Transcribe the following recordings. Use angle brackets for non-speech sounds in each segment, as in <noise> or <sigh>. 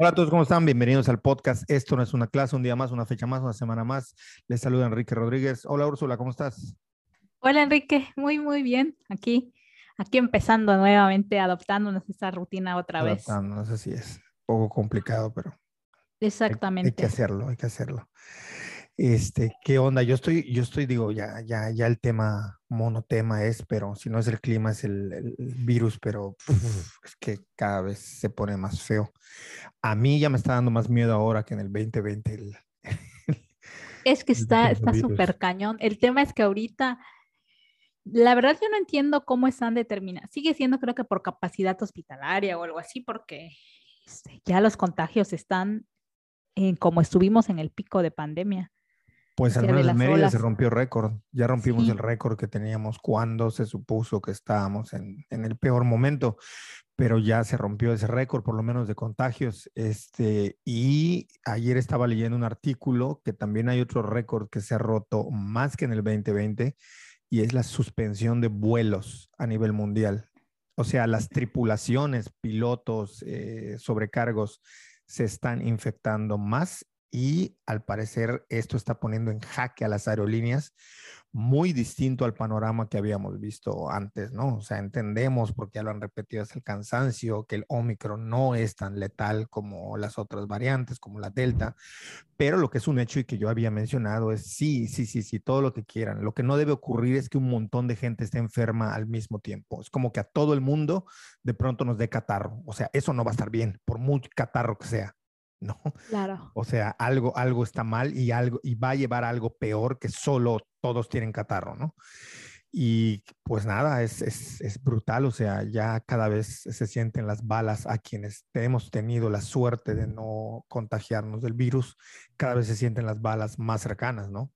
Hola a todos, ¿cómo están? Bienvenidos al podcast. Esto no es una clase, un día más, una fecha más, una semana más. Les saluda Enrique Rodríguez. Hola Úrsula, ¿cómo estás? Hola Enrique, muy muy bien. Aquí, aquí empezando nuevamente, adoptándonos esta rutina otra vez. Adoptándonos, así es. Un poco complicado, pero Exactamente. hay, que hacerlo, hay que hacerlo. Este, ¿qué onda? Yo estoy, yo estoy, digo, ya, ya, ya el tema monotema es, pero si no es el clima, es el, el virus, pero es que cada vez se pone más feo. A mí ya me está dando más miedo ahora que en el 2020. El, <laughs> es que está súper cañón. El tema es que ahorita, la verdad yo no entiendo cómo están determinados. Sigue siendo creo que por capacidad hospitalaria o algo así, porque este, ya los contagios están en como estuvimos en el pico de pandemia. Pues al menos en Mérida se rompió récord. Ya rompimos Sí. el récord que teníamos cuando se supuso que estábamos en, en el peor momento, pero ya se rompió ese récord, por lo menos de contagios. Este, y ayer estaba leyendo un artículo que también hay otro récord que se ha roto más que en el 2020 y es la suspensión de vuelos a nivel mundial. O sea, las tripulaciones, pilotos, eh, sobrecargos se están infectando más y al parecer esto está poniendo en jaque a las aerolíneas muy distinto al panorama que habíamos visto antes, ¿no? O sea, entendemos, porque ya lo han repetido hasta el cansancio, que el Omicron no es tan letal como las otras variantes, como la Delta, pero lo que es un hecho y que yo había mencionado es sí, sí, sí, sí, todo lo que quieran. Lo que no debe ocurrir es que un montón de gente esté enferma al mismo tiempo. Es como que a todo el mundo de pronto nos dé catarro. O sea, eso no va a estar bien, por muy catarro que sea, ¿no? Claro. O sea, algo, algo está mal y, algo, y va a llevar a algo peor que solo todos tienen catarro, ¿no? Y pues nada, es, es, es brutal, o sea, ya cada vez se sienten las balas a quienes hemos tenido la suerte de no contagiarnos del virus, cada vez se sienten las balas más cercanas, ¿no?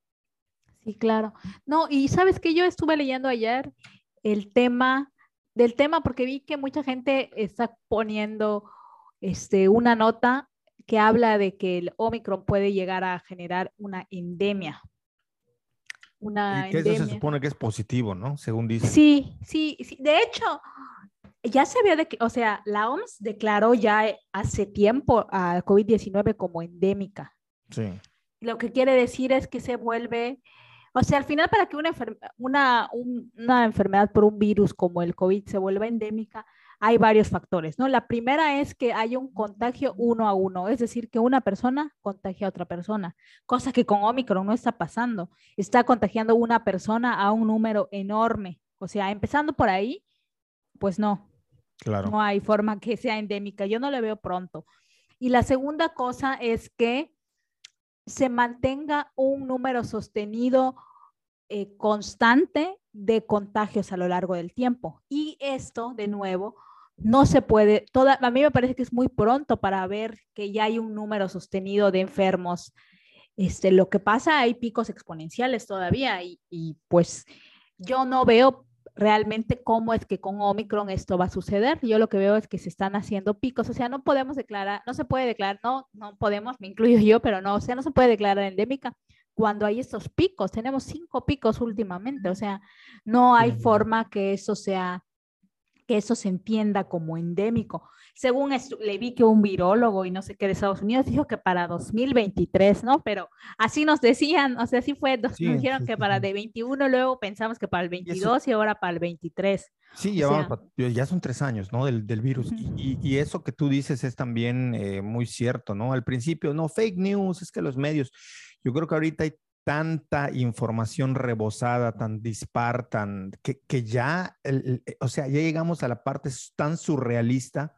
Sí, claro. No, y sabes que yo estuve leyendo ayer el tema del tema porque vi que mucha gente está poniendo este, una nota que habla de que el Omicron puede llegar a generar una endemia. Una Y que eso se endemia. supone que es positivo, ¿no? Según dicen. Sí, sí, sí. De hecho, ya se había, de, o sea, la OMS declaró ya hace tiempo a COVID-19 como endémica. Sí. Lo que quiere decir es que se vuelve, o sea, al final para que una, enfer- una, un- una enfermedad por un virus como el COVID se vuelva endémica, hay varios factores, ¿no? La primera es que haya un contagio uno a uno, es decir, que una persona contagie a otra persona, cosa que con Omicron no está pasando. Está contagiando una persona a un número enorme. O sea, empezando por ahí, pues no, Claro. no hay forma que sea endémica. Yo no le veo pronto. Y la segunda cosa es que se mantenga un número sostenido eh, constante de contagios a lo largo del tiempo. Y esto, de nuevo, no se puede, toda, a mí me parece que es muy pronto para ver que ya hay un número sostenido de enfermos. Este, lo que pasa, hay picos exponenciales todavía y, y pues yo no veo realmente cómo es que con Omicron esto va a suceder. Yo lo que veo es que se están haciendo picos, o sea, no podemos declarar, no se puede declarar, no, no podemos, me incluyo yo, pero no, o sea, no se puede declarar endémica cuando hay estos picos. Tenemos cinco picos últimamente, o sea, no hay forma que eso sea que eso se entienda como endémico. Según le vi que un virólogo y no sé qué de Estados Unidos dijo que para 2023, ¿no? Pero así nos decían, o sea, así fue, nos Sí, dijeron sí, que sí, para de 21, luego pensamos que para el Y eso- 22 y ahora para el 23. Sí, ya, vamos sea- ya son tres años, ¿no? Del, del virus. Y- Ujú. y, y eso que tú dices es también eh, muy cierto, ¿no? Al principio, no, fake news, es que los medios, yo creo que ahorita hay tanta información rebosada, tan dispar, tan, que, que ya, el- el- o sea, ya llegamos a la parte tan surrealista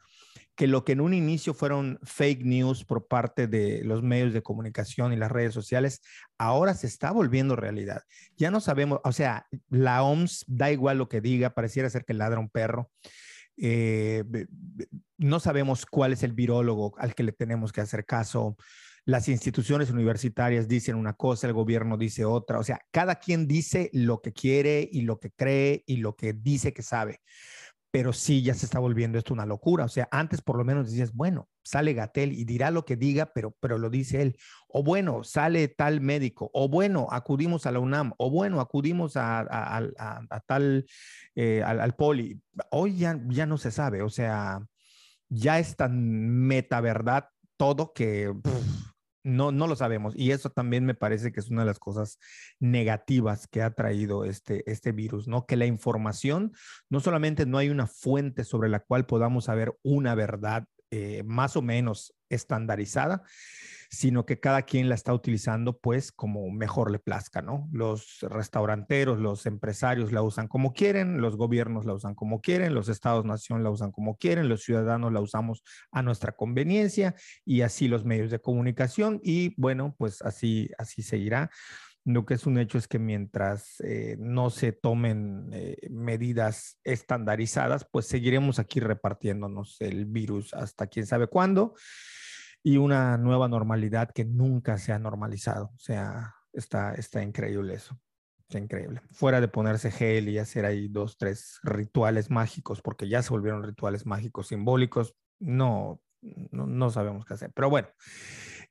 que lo que en un inicio fueron fake news por parte de los medios de comunicación y las redes sociales, ahora se está volviendo realidad. Ya no sabemos, o sea, la OMS da igual lo que diga, pareciera ser que ladra un perro. Eh, no sabemos cuál es el virólogo al que le tenemos que hacer caso. Las instituciones universitarias dicen una cosa, el gobierno dice otra. O sea, cada quien dice lo que quiere y lo que cree y lo que dice que sabe pero sí ya se está volviendo esto una locura. O sea, antes por lo menos decías, bueno, sale Gatel y dirá lo que diga, pero, pero lo dice él. O bueno, sale tal médico. O bueno, acudimos a la UNAM. O bueno, acudimos a, tal, eh, al, poli. Hoy ya, ya no se sabe. O sea, ya es tan meta verdad todo que no, no lo sabemos. Y eso también me parece que es una de las cosas negativas que ha traído este, este virus, ¿no? Que la información, no solamente no hay una fuente sobre la cual podamos saber una verdad eh, más o menos estandarizada, sino que cada quien la está utilizando pues como mejor le plazca, ¿no? Los restauranteros, los empresarios la usan como quieren, los gobiernos la usan como quieren, los estados-nación la usan como quieren, los ciudadanos la usamos a nuestra conveniencia y así los medios de comunicación y bueno, pues así, así seguirá. Lo que es un hecho es que mientras eh, no se tomen eh, medidas estandarizadas, pues seguiremos aquí repartiéndonos el virus hasta quién sabe cuándo y una nueva normalidad que nunca se ha normalizado. O sea, está, está increíble eso. Está increíble. Fuera de ponerse gel y hacer ahí dos, tres rituales mágicos, porque ya se volvieron rituales mágicos simbólicos, no, no, no sabemos qué hacer. Pero bueno,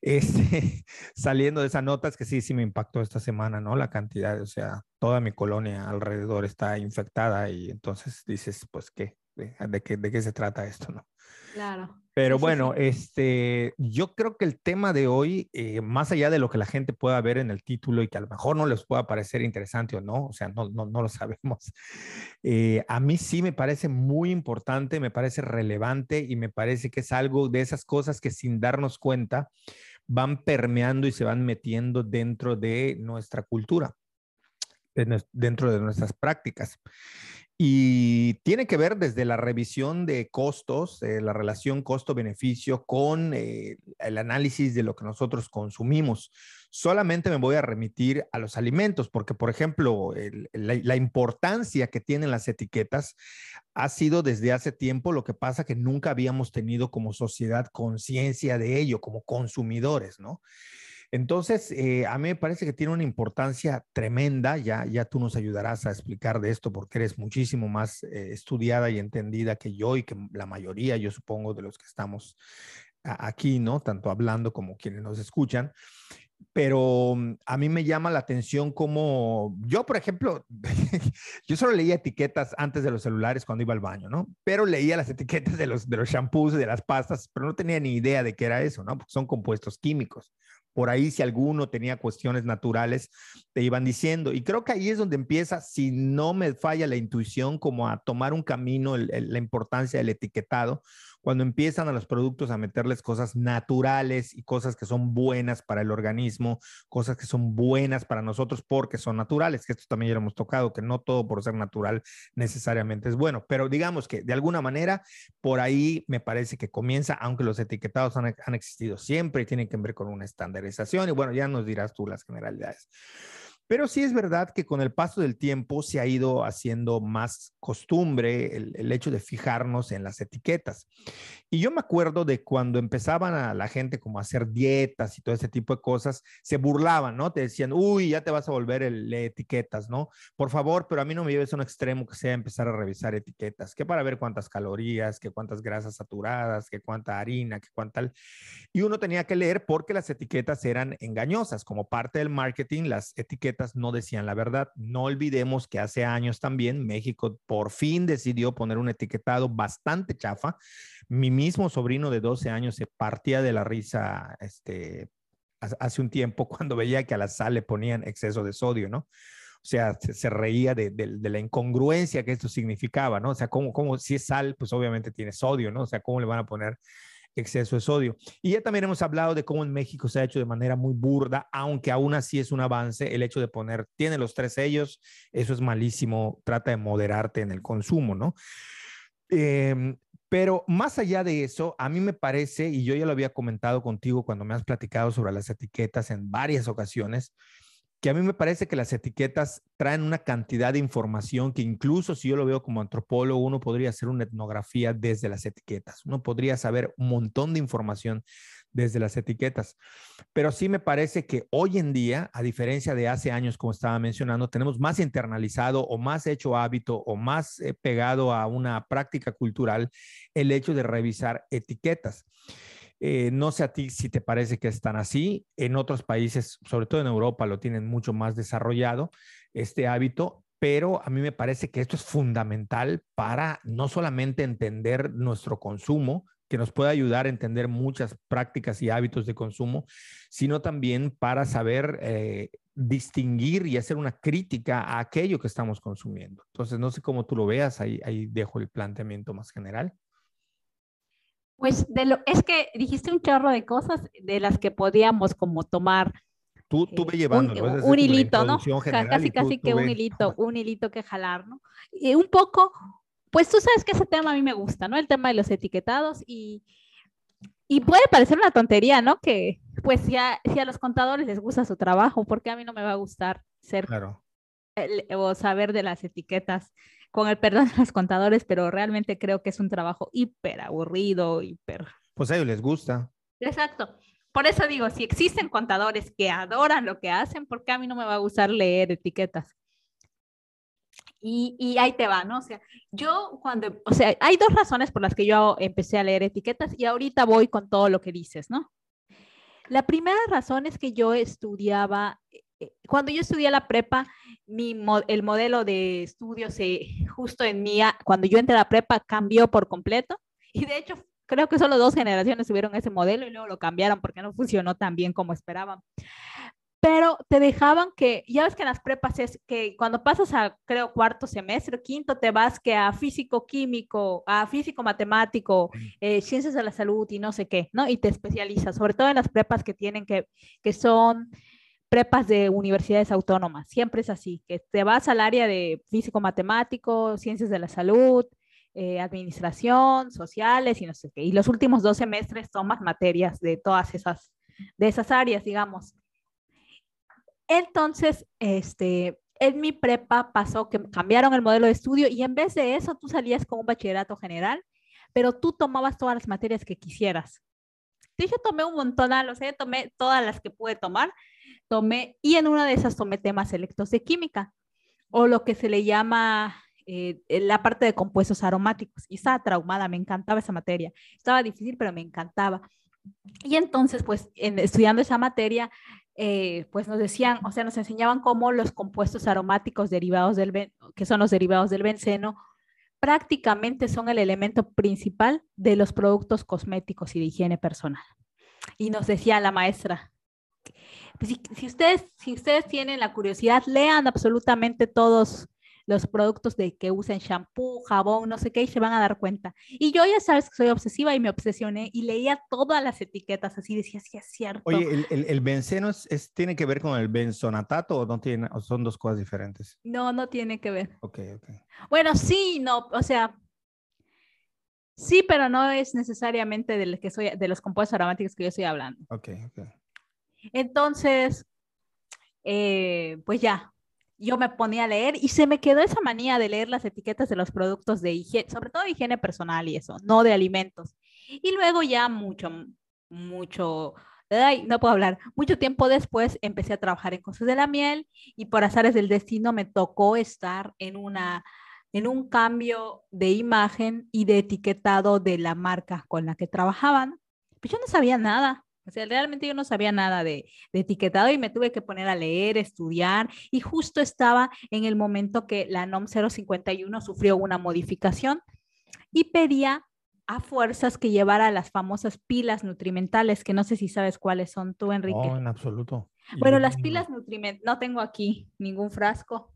este, <laughs> saliendo de esa nota, es que sí, sí me impactó esta semana, ¿no? La cantidad, o sea, toda mi colonia alrededor está infectada y entonces dices, pues, ¿qué? ¿De, qué, de qué se trata esto, no? Claro. Pero bueno, este, yo creo que el tema de hoy, eh, más allá de lo que la gente pueda ver en el título y que a lo mejor no les pueda parecer interesante o no, o sea, no, no, no lo <laughs> sabemos, eh, a mí sí me parece muy importante, me parece relevante y me parece que es algo de esas cosas que sin darnos cuenta van permeando y se van metiendo dentro de nuestra cultura, dentro de nuestras prácticas. Y tiene que ver desde la revisión de costos, eh, la relación costo-beneficio con eh, el análisis de lo que nosotros consumimos. Solamente me voy a remitir a los alimentos, porque, por ejemplo, la, importancia que tienen las etiquetas ha sido desde hace tiempo, lo que pasa que nunca habíamos tenido como sociedad conciencia de ello, como consumidores, ¿no? Entonces, eh, a mí me parece que tiene una importancia tremenda, ya, ya tú nos ayudarás a explicar de esto porque eres muchísimo más eh, estudiada y entendida que yo y que la mayoría, yo supongo, de los que estamos aquí, ¿no? Tanto hablando como quienes nos escuchan. Pero mm, a mí me llama la atención como yo, por ejemplo, <laughs> yo solo leía etiquetas antes de los celulares cuando iba al baño, ¿no? Pero leía las etiquetas de los, de los shampoos y de las pastas, pero no tenía ni idea de qué era eso, ¿no? Porque son compuestos químicos. Por ahí, si alguno tenía cuestiones naturales, te iban diciendo. Y creo que ahí es donde empieza, si no me falla la intuición, como a tomar un camino, la importancia del etiquetado, cuando empiezan a los productos a meterles cosas naturales y cosas que son buenas para el organismo, cosas que son buenas para nosotros porque son naturales, que esto también ya lo hemos tocado, que no todo por ser natural necesariamente es bueno, pero digamos que de alguna manera por ahí me parece que comienza, aunque los etiquetados han, han existido siempre y tienen que ver con una estandarización y bueno, ya nos dirás tú las generalidades. Pero sí es verdad que con el paso del tiempo se ha ido haciendo más costumbre el, hecho de fijarnos en las etiquetas. Y yo me acuerdo de cuando empezaban a la gente como a hacer dietas y todo ese tipo de cosas, se burlaban, ¿no? Te decían, uy, ya te vas a volver el etiquetas, ¿no? Por favor, pero a mí no me lleves a un extremo que sea empezar a revisar etiquetas, que para ver cuántas calorías, que cuántas grasas saturadas, que cuánta harina, que cuánta... Y uno tenía que leer porque las etiquetas eran engañosas. Como parte del marketing, las etiquetas no decían la verdad. No olvidemos que hace años también México por fin decidió poner un etiquetado bastante chafa. Mi mismo sobrino de 12 años se partía de la risa este, hace un tiempo <laughs> cuando veía que a la sal le ponían exceso de sodio, ¿no? O sea, se, reía de, de, la incongruencia que esto significaba, ¿no? O sea, como, si es sal, pues obviamente tiene sodio, ¿no? O sea, ¿cómo le van a poner exceso de sodio. Y ya también hemos hablado de cómo en México se ha hecho de manera muy burda, aunque aún así es un avance el hecho de poner, tiene los tres sellos, eso es malísimo, trata de moderarte en el consumo, ¿no? Em, pero más allá de eso, a mí me parece, y yo ya lo había comentado contigo cuando me has platicado sobre las etiquetas en varias ocasiones, que a mí me parece que las etiquetas traen una cantidad de información que incluso si yo lo veo como antropólogo, uno podría hacer una etnografía desde las etiquetas, uno podría saber un montón de información desde las etiquetas. Pero sí me parece que hoy en día, a diferencia de hace años, como estaba mencionando, tenemos más internalizado o más hecho hábito o más eh, pegado a una práctica cultural el hecho de revisar etiquetas. Eh, no sé a ti si te parece que están así. En otros países, sobre todo en Europa, lo tienen mucho más desarrollado este hábito, pero a mí me parece que esto es fundamental para no solamente entender nuestro consumo, que nos puede ayudar a entender muchas prácticas y hábitos de consumo, sino también para saber eh, distinguir y hacer una crítica a aquello que estamos consumiendo. Entonces, no sé cómo tú lo veas, ahí, ahí dejo el planteamiento más general. Pues de lo, es que dijiste un chorro de cosas de las que podíamos como tomar. Tú, tú ve llevando un, un hilito, ¿no? Casi, casi que un hilito, <laughs> un hilito que jalar, ¿no? Y un poco, pues tú sabes que ese tema a mí me gusta, ¿no? El tema de los etiquetados y, y puede parecer una tontería, ¿no? Que pues si a, si a los contadores les gusta su trabajo, ¿por qué a mí no me va a gustar ser claro. o saber de las etiquetas? Con el perdón de los contadores, pero realmente creo que es un trabajo hiper aburrido, hiper... Pues a ellos les gusta. Exacto. Por eso digo, si existen contadores que adoran lo que hacen, ¿por qué a mí no me va a gustar leer etiquetas? Y, y, ahí te va, ¿no? O sea, yo cuando, o sea, hay dos razones por las que yo empecé a leer etiquetas y ahorita voy con todo lo que dices, ¿no? La primera razón es que yo estudiaba, cuando yo estudié la prepa, mi, el modelo de estudio se, justo en mí, cuando yo entré a la prepa, cambió por completo. Y de hecho, creo que solo dos generaciones tuvieron ese modelo y luego lo cambiaron porque no funcionó tan bien como esperaban pero te dejaban que, ya ves que en las prepas es que cuando pasas a, creo, cuarto semestre, quinto, te vas que a físico químico, a físico matemático, eh, ciencias de la salud y no sé qué, ¿no? Y te especializas, sobre todo en las prepas que tienen que, que son prepas de universidades autónomas, siempre es así, que te vas al área de físico matemático, ciencias de la salud, eh, administración, sociales y no sé qué. Y los últimos dos semestres tomas materias de todas esas, de esas áreas, digamos. Entonces, este, en mi prepa pasó que cambiaron el modelo de estudio y en vez de eso tú salías con un bachillerato general, pero tú tomabas todas las materias que quisieras. Yo tomé un montón, o sea, tomé todas las que pude tomar, tomé, y en una de esas tomé temas selectos de química, o lo que se le llama eh, la parte de compuestos aromáticos. Y estaba traumada, me encantaba esa materia. Estaba difícil, pero me encantaba. Y entonces, pues, en, estudiando esa materia, eh, pues nos decían, o sea, nos enseñaban cómo los compuestos aromáticos derivados del, que son los derivados del benceno, prácticamente son el elemento principal de los productos cosméticos y de higiene personal. Y nos decía la maestra, si, si, ustedes, si ustedes tienen la curiosidad, lean absolutamente todos los productos de que usen shampoo, jabón, no sé qué, y se van a dar cuenta. Y yo ya sabes que soy obsesiva y me obsesioné y leía todas las etiquetas así, decía, sí, es cierto. Oye, ¿el, el, el benceno es, tiene que ver con el benzonatato o no tiene, o son dos cosas diferentes? No, no tiene que ver. Ok, ok. Bueno, sí, no, o sea, sí, pero no es necesariamente de, que soy, de los compuestos aromáticos que yo estoy hablando. Ok, ok. Entonces, eh, pues ya, yo me ponía a leer y se me quedó esa manía de leer las etiquetas de los productos de higiene, sobre todo higiene personal y eso, no de alimentos. Y luego ya mucho, mucho, ay, no puedo hablar, mucho tiempo después empecé a trabajar en cosas de la miel y por azares del destino me tocó estar en una en un cambio de imagen y de etiquetado de la marca con la que trabajaban. Pues yo no sabía nada, o sea, realmente yo no sabía nada de, etiquetado y me tuve que poner a leer, estudiar y justo estaba en el momento que la NOM 051 sufrió una modificación y pedía a fuerzas que llevara las famosas pilas nutrimentales, que no sé si sabes cuáles son tú, Enrique. No, en absoluto. Bueno, las pilas nutrimentales, no tengo aquí ningún frasco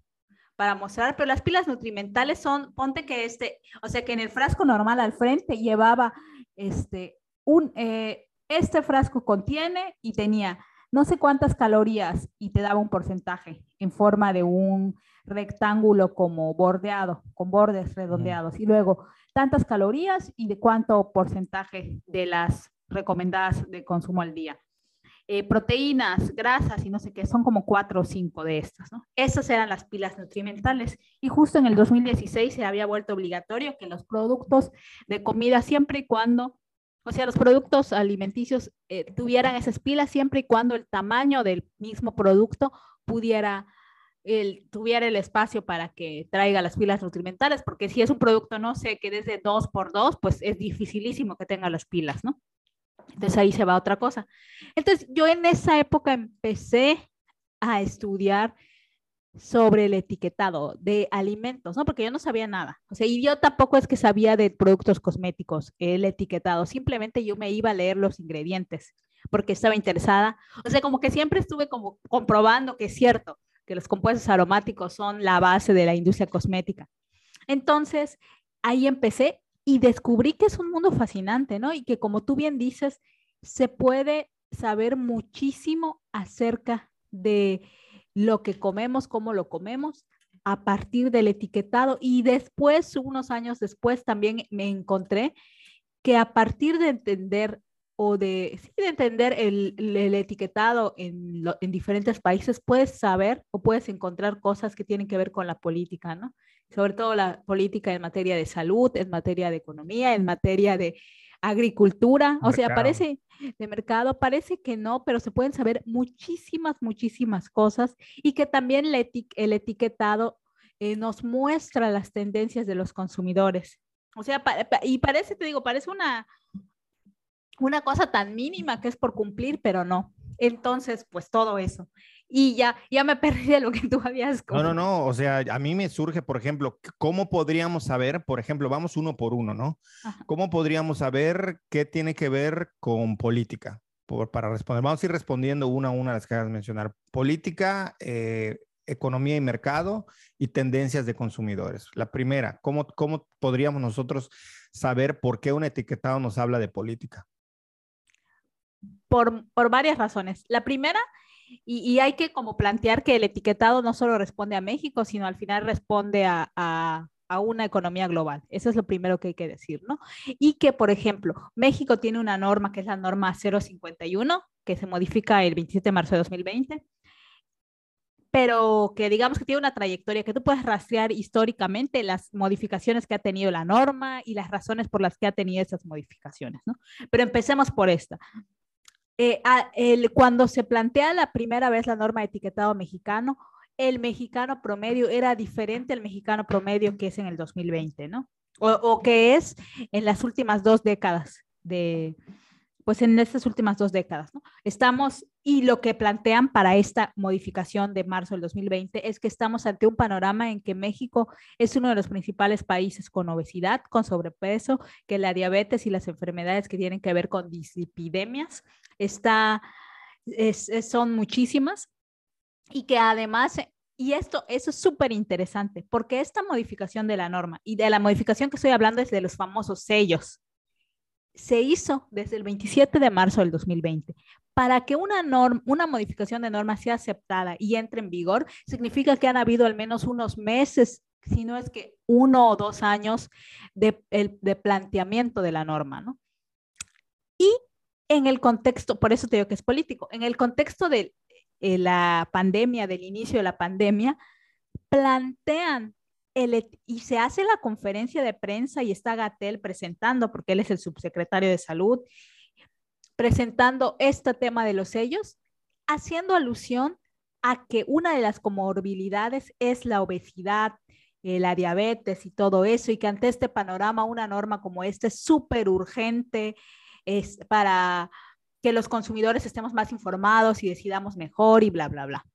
para mostrar, pero las pilas nutrimentales son, ponte que este, o sea que en el frasco normal al frente llevaba este, un, eh, este frasco contiene y tenía no sé cuántas calorías y te daba un porcentaje en forma de un rectángulo como bordeado, con bordes redondeados. Y luego tantas calorías y de cuánto porcentaje de las recomendadas de consumo al día. Eh, proteínas, grasas y no sé qué, son como cuatro o cinco de estas, ¿no? Esas eran las pilas nutrimentales. Y justo en el 2016 se había vuelto obligatorio que los productos de comida, siempre y cuando o sea, los productos alimenticios eh, tuvieran esas pilas siempre y cuando el tamaño del mismo producto pudiera, el, tuviera el espacio para que traiga las pilas nutrimentales, porque si es un producto, no sé, que desde 2 por 2, pues es dificilísimo que tenga las pilas, ¿no? Entonces ahí se va otra cosa. Entonces yo en esa época empecé a estudiar sobre el etiquetado de alimentos, ¿no? Porque yo no sabía nada. O sea, y yo tampoco es que sabía de productos cosméticos, el etiquetado. Simplemente yo me iba a leer los ingredientes porque estaba interesada. O sea, como que siempre estuve como comprobando que es cierto que los compuestos aromáticos son la base de la industria cosmética. Entonces, ahí empecé y descubrí que es un mundo fascinante, ¿no? Y que como tú bien dices, se puede saber muchísimo acerca de lo que comemos, cómo lo comemos, a partir del etiquetado. Y después, unos años después, también me encontré que a partir de entender o de, de entender el, etiquetado en, en, diferentes países, puedes saber o puedes encontrar cosas que tienen que ver con la política, ¿no? Sobre todo la política en materia de salud, en materia de economía, en materia de agricultura, o sea, parece de mercado, parece que no, pero se pueden saber muchísimas, muchísimas cosas y que también el etiquetado eh, nos muestra las tendencias de los consumidores. O sea, y parece, te digo, parece una, una cosa tan mínima que es por cumplir, pero no. Entonces, pues todo eso. Y ya, ya me <laughs> perdí de lo que tú habías No, no, no, o sea, a mí me surge, por ejemplo, ¿cómo podríamos saber, por ejemplo, vamos uno por uno, ¿no? ¿Cómo podríamos saber qué tiene que ver con política? Por, para responder, vamos a ir respondiendo una a una a las que vas a mencionar. Política, eh, economía y mercado y tendencias de consumidores. La primera, ¿cómo, ¿cómo podríamos nosotros saber por qué un etiquetado nos habla de política? por, varias razones. La primera, y, hay que como plantear que el etiquetado no solo responde a México, sino al final responde a, a, una economía global. Eso es lo primero que hay que decir, ¿no? Y que, por ejemplo, México tiene una norma que es la norma 051, que se modifica el 27 de marzo de 2020 pero que digamos que tiene una trayectoria, que tú puedes rastrear históricamente las modificaciones que ha tenido la norma y las razones por las que ha tenido esas modificaciones, ¿no? Pero empecemos por esta. Eh, cuando se plantea la primera vez la norma de etiquetado mexicano, el mexicano promedio era diferente al mexicano promedio que es en el 2020, ¿no? O que es en las últimas dos décadas de, pues en estas últimas dos décadas, ¿no? Estamos, y lo que plantean para esta modificación de marzo del 2020 es que estamos ante un panorama en que México es uno de los principales países con obesidad, con sobrepeso, que la diabetes y las enfermedades que tienen que ver con dislipidemias son muchísimas y que además y esto, es súper interesante, porque esta modificación de la norma y de la modificación que estoy hablando es de los famosos sellos se hizo desde el 27 de marzo del 2020. Para que una, norma, una modificación de norma sea aceptada y entre en vigor, significa que han habido al menos unos meses, si no es que uno o dos años de, de planteamiento de la norma, ¿no? Y en el contexto, por eso te digo que es político, en el contexto de eh, la pandemia, del inicio de la pandemia, plantean y se hace la conferencia de prensa y está Gatel presentando, porque él es el subsecretario de salud, presentando este tema de los sellos, haciendo alusión a que una de las comorbilidades es la obesidad, eh, la diabetes y todo eso, y que ante este panorama una norma como esta es súper urgente para que los consumidores estemos más informados y decidamos mejor y bla, bla, bla.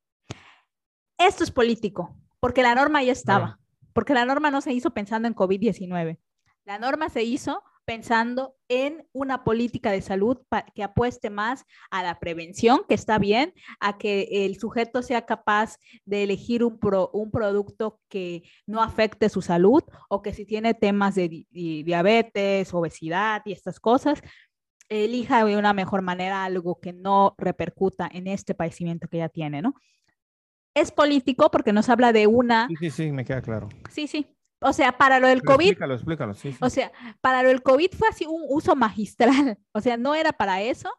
Esto es político, porque la norma ya estaba porque la norma no se hizo pensando en COVID-19. La norma se hizo pensando en una política de salud que apueste más a la prevención, que está bien, a que el sujeto sea capaz de elegir un, producto que no afecte su salud o que si tiene temas de diabetes, obesidad y estas cosas, elija de una mejor manera algo que no repercuta en este padecimiento que ya tiene, ¿no? Es político porque nos habla de una... Sí, sí, sí, me queda claro. Sí, sí. O sea, para lo del COVID... Explícalo, explícalo, sí, O sea, para lo del COVID fue así un uso magistral. <laughs> O sea, no era para eso.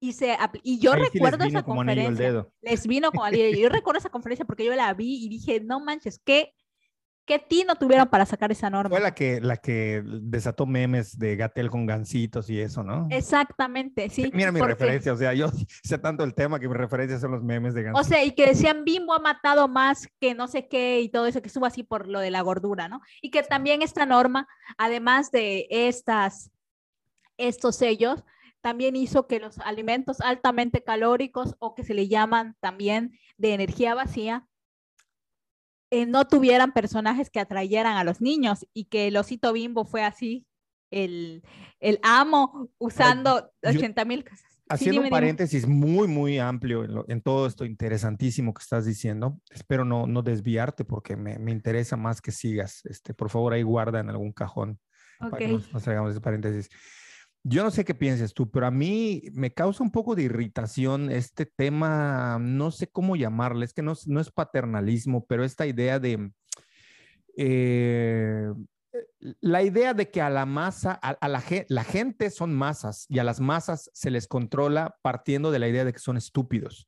Y, se, y yo recuerdo esa conferencia. Les vino como Yo recuerdo esa conferencia porque yo la vi y dije, no manches, qué ¿Qué tino tuvieron para sacar esa norma? Fue la que, la que desató memes de Gatel con gancitos y eso, ¿no? Exactamente, sí. Mira mi referencia, o sea, yo <laughs> sé tanto el tema que mi referencia son los memes de gancitos. O sea, y que decían Bimbo ha matado más que no sé qué y todo eso, que estuvo así por lo de la gordura, ¿no? Y que también esta norma, además de estas, estos sellos, también hizo que los alimentos altamente calóricos o que se le llaman también de energía vacía, eh, no tuvieran personajes que atrayeran a los niños y que el osito bimbo fue así, el, el amo usando 80 mil cosas. Haciendo un paréntesis muy, muy amplio en, todo esto interesantísimo que estás diciendo, espero no, no desviarte porque me, me, interesa más que sigas. Este, por favor, ahí guarda en algún cajón. Para que nos, hagamos ese paréntesis. Yo no sé qué pienses tú, pero a mí me causa un poco de irritación este tema, no sé cómo llamarle, es que no, no es paternalismo, pero esta idea de... Eh, la idea de que a la masa, a, la, la, gente son masas y a las masas se les controla partiendo de la idea de que son estúpidos.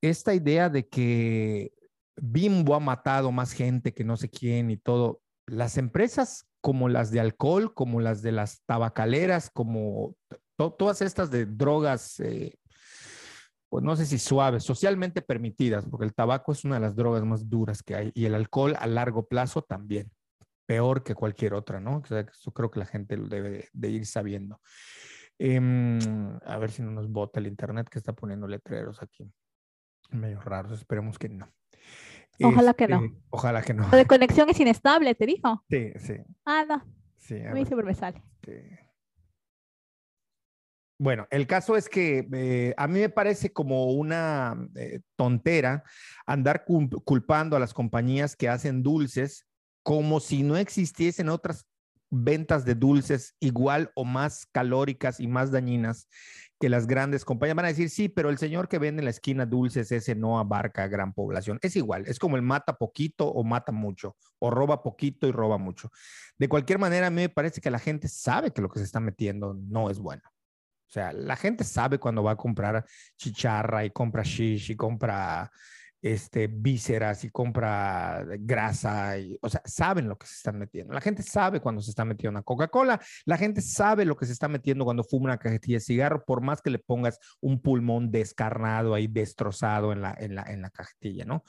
Esta idea de que Bimbo ha matado más gente que no sé quién y todo, las empresas como las de alcohol, como las de las tabacaleras, como todas estas de drogas, eh, pues no sé si suaves, socialmente permitidas, porque el tabaco es una de las drogas más duras que hay y el alcohol a largo plazo también, peor que cualquier otra, ¿no? O sea, eso creo que la gente lo debe de, ir sabiendo. Em, a ver si no nos bota el internet que está poniendo letreros aquí. Medio raros, esperemos que no. Ojalá que no. Este, ojalá que no. La de conexión es inestable, ¿te dijo? Sí, sí. Ah, no. Sí, a, mí siempre me sale. Bueno, el caso es que eh, a mí me parece como una eh, tontera andar culpando a las compañías que hacen dulces como si no existiesen otras ventas de dulces igual o más calóricas y más dañinas que las grandes compañías van a decir, sí, pero el señor que vende en la esquina dulces, ese no abarca gran población. Es igual, es como el mata poquito o mata mucho, o roba poquito y roba mucho. De cualquier manera, a mí me parece que la gente sabe que lo que se está metiendo no es bueno. O sea, la gente sabe cuando va a comprar chicharra y compra shish y compra este, vísceras y compra grasa, y, o sea, saben lo que se están metiendo. La gente sabe cuando se está metiendo una Coca-Cola, la gente sabe lo que se está metiendo cuando fuma una cajetilla de cigarro, por más que le pongas un pulmón descarnado ahí, destrozado en la, en la, en la cajetilla, ¿no?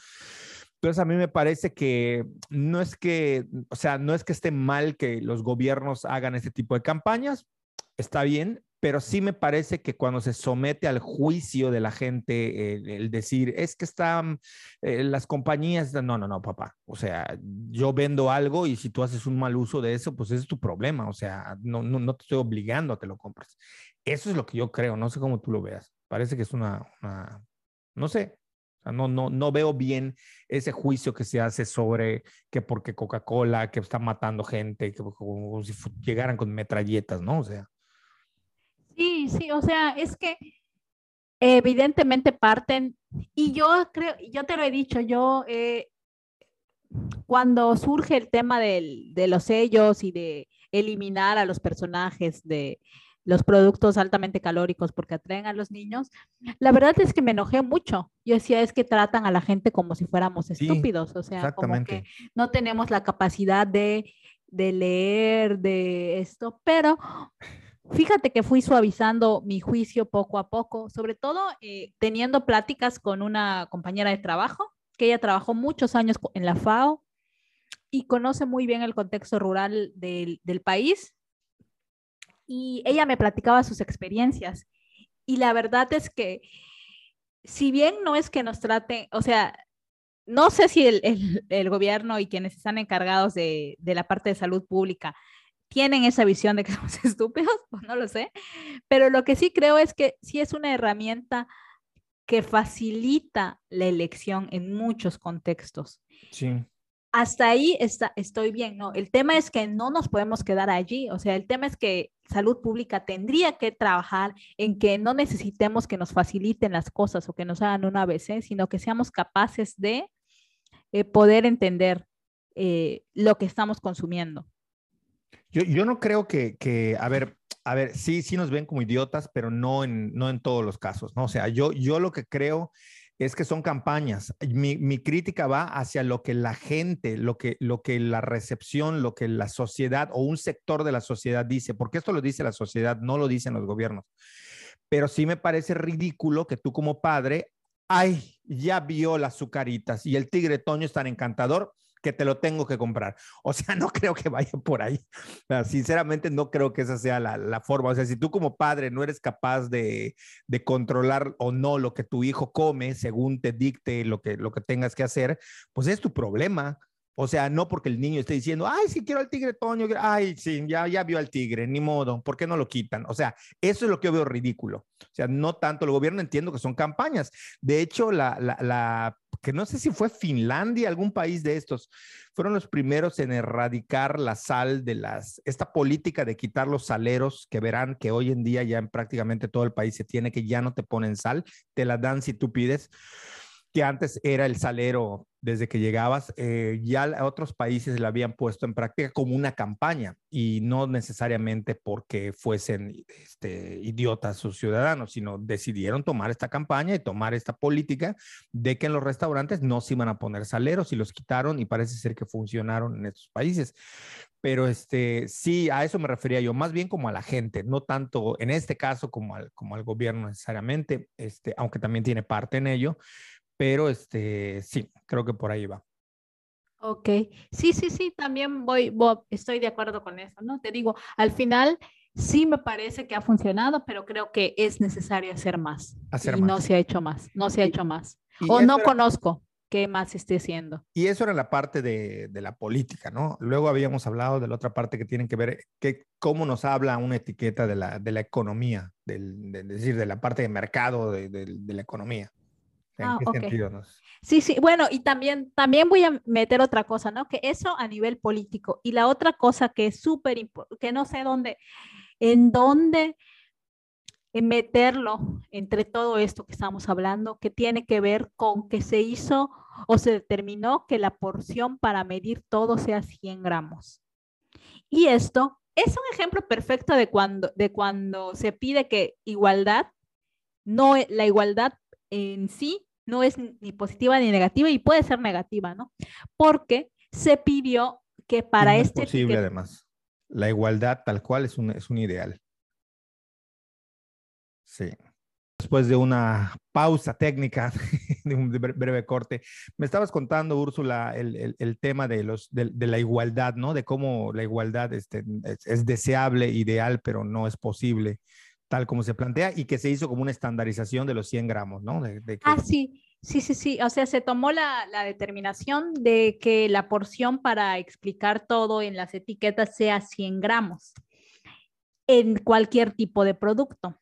Entonces a mí me parece que no es que, o sea, no es que esté mal que los gobiernos hagan este tipo de campañas, está bien, pero sí me parece que cuando se somete al juicio de la gente, el, decir, es que están eh, las compañías, no, no, no, papá, o sea, yo vendo algo y si tú haces un mal uso de eso, pues ese es tu problema, o sea, no, no, no te estoy obligando a que lo compres. Eso es lo que yo creo, no sé cómo tú lo veas, parece que es una, no sé, no, no, no veo bien ese juicio que se hace sobre que porque Coca-Cola, que está matando gente, que como si llegaran con metralletas, ¿no? O sea. Sí, sí, o sea, es que evidentemente parten, y yo creo, yo te lo he dicho, yo eh, cuando surge el tema de los sellos y de eliminar a los personajes de los productos altamente calóricos porque atraen a los niños, la verdad es que me enojé mucho. Yo decía, es que tratan a la gente como si fuéramos estúpidos, o sea, como que no tenemos la capacidad de, de leer de esto, pero Fíjate que fui suavizando mi juicio poco a poco, sobre todo eh, teniendo pláticas con una compañera de trabajo, que ella trabajó muchos años en la FAO y conoce muy bien el contexto rural del, país. Y ella me platicaba sus experiencias. Y la verdad es que, si bien no es que nos traten, o sea, no sé si el, gobierno y quienes están encargados de la parte de salud pública tienen esa visión de que <laughs> somos estúpidos, <laughs> pues no lo sé, pero lo que sí creo es que sí es una herramienta que facilita la elección en muchos contextos. Sí. Hasta ahí está, estoy bien, ¿no? El tema es que no nos podemos quedar allí, o sea, el tema es que salud pública tendría que trabajar en que no necesitemos que nos faciliten las cosas o que nos hagan una ABC, sino que seamos capaces de eh, poder entender eh, lo que estamos consumiendo. Yo, no creo que, que, a ver, a ver, sí, sí nos ven como idiotas, pero no en, no en todos los casos, ¿no? O sea, yo, yo lo que creo es que son campañas. Mi, mi, crítica va hacia lo que la gente, lo que, lo que la recepción, lo que la sociedad o un sector de la sociedad dice, porque esto lo dice la sociedad, no lo dicen los gobiernos. Pero sí me parece ridículo que tú como padre, ay, ya vio las azucaritas y el tigre Toño es tan encantador, que te lo tengo que comprar. <laughs> O sea, no creo que vaya por ahí. sinceramente, no creo que esa sea la, forma. O sea, si tú como padre no eres capaz de, de, controlar o no lo que tu hijo come según te dicte lo que, lo que tengas que hacer, pues es tu problema. O sea, no porque el niño esté diciendo, ay, sí quiero al tigre Toño, ay, sí, ya, ya vio al tigre, ni modo, ¿por qué no lo quitan? O sea, eso es lo que yo veo ridículo. O sea, no tanto el gobierno, entiendo que son campañas. De hecho, la, la, la que no sé si fue Finlandia, algún país de estos, fueron los primeros en erradicar la sal de las, esta política de quitar los saleros, que verán que hoy en día ya en prácticamente todo el país se tiene que ya no te ponen sal, te la dan si tú pides que antes era el salero desde que llegabas, eh, ya otros países la habían puesto en práctica como una campaña y no necesariamente porque fuesen este, idiotas sus ciudadanos, sino decidieron tomar esta campaña y tomar esta política de que en los restaurantes no se iban a poner saleros y los quitaron y parece ser que funcionaron en estos países. Pero este, sí, a eso me refería yo, más bien como a la gente, no tanto en este caso como al, como al gobierno necesariamente, este, aunque también tiene parte en ello pero este, sí, creo que por ahí va. Ok, sí, sí, sí, también voy, estoy de acuerdo con eso, ¿no? Te digo, al final sí me parece que ha funcionado, pero creo que es necesario hacer más. Hacer y no se ha hecho más, no se ha hecho más. O no conozco qué más esté haciendo. Y eso era la parte de, de, la política, ¿no? Luego habíamos hablado de la otra parte que tiene que ver que cómo nos habla una etiqueta de la, de la economía, del, de, decir, de la parte de mercado de, de la economía. Ah, sí, sí, bueno, y también, también voy a meter otra cosa, ¿no? Que eso a nivel político. Y la otra cosa que es súper importante, que no sé dónde, en dónde meterlo entre todo esto que estamos hablando, que tiene que ver con que se hizo o se determinó que la porción para medir todo sea 100 gramos. Y esto es un ejemplo perfecto de cuando, de cuando se pide que igualdad, no, la igualdad en sí no es ni positiva ni negativa y puede ser negativa, ¿no? Porque se pidió que para este... Es posible además. La igualdad tal cual es un, es un ideal. Sí. Después de una pausa técnica, <laughs> de un breve corte, me estabas contando, Úrsula, el, el, tema de, los, de, la igualdad, ¿no? De cómo la igualdad este, es, es, deseable, ideal, pero no es posible tal como se plantea y que se hizo como una estandarización de los 100 gramos, ¿no? Ah, sí, sí, sí, sí. O sea, se tomó la, la, determinación de que la porción para explicar todo en las etiquetas sea 100 gramos en cualquier tipo de producto.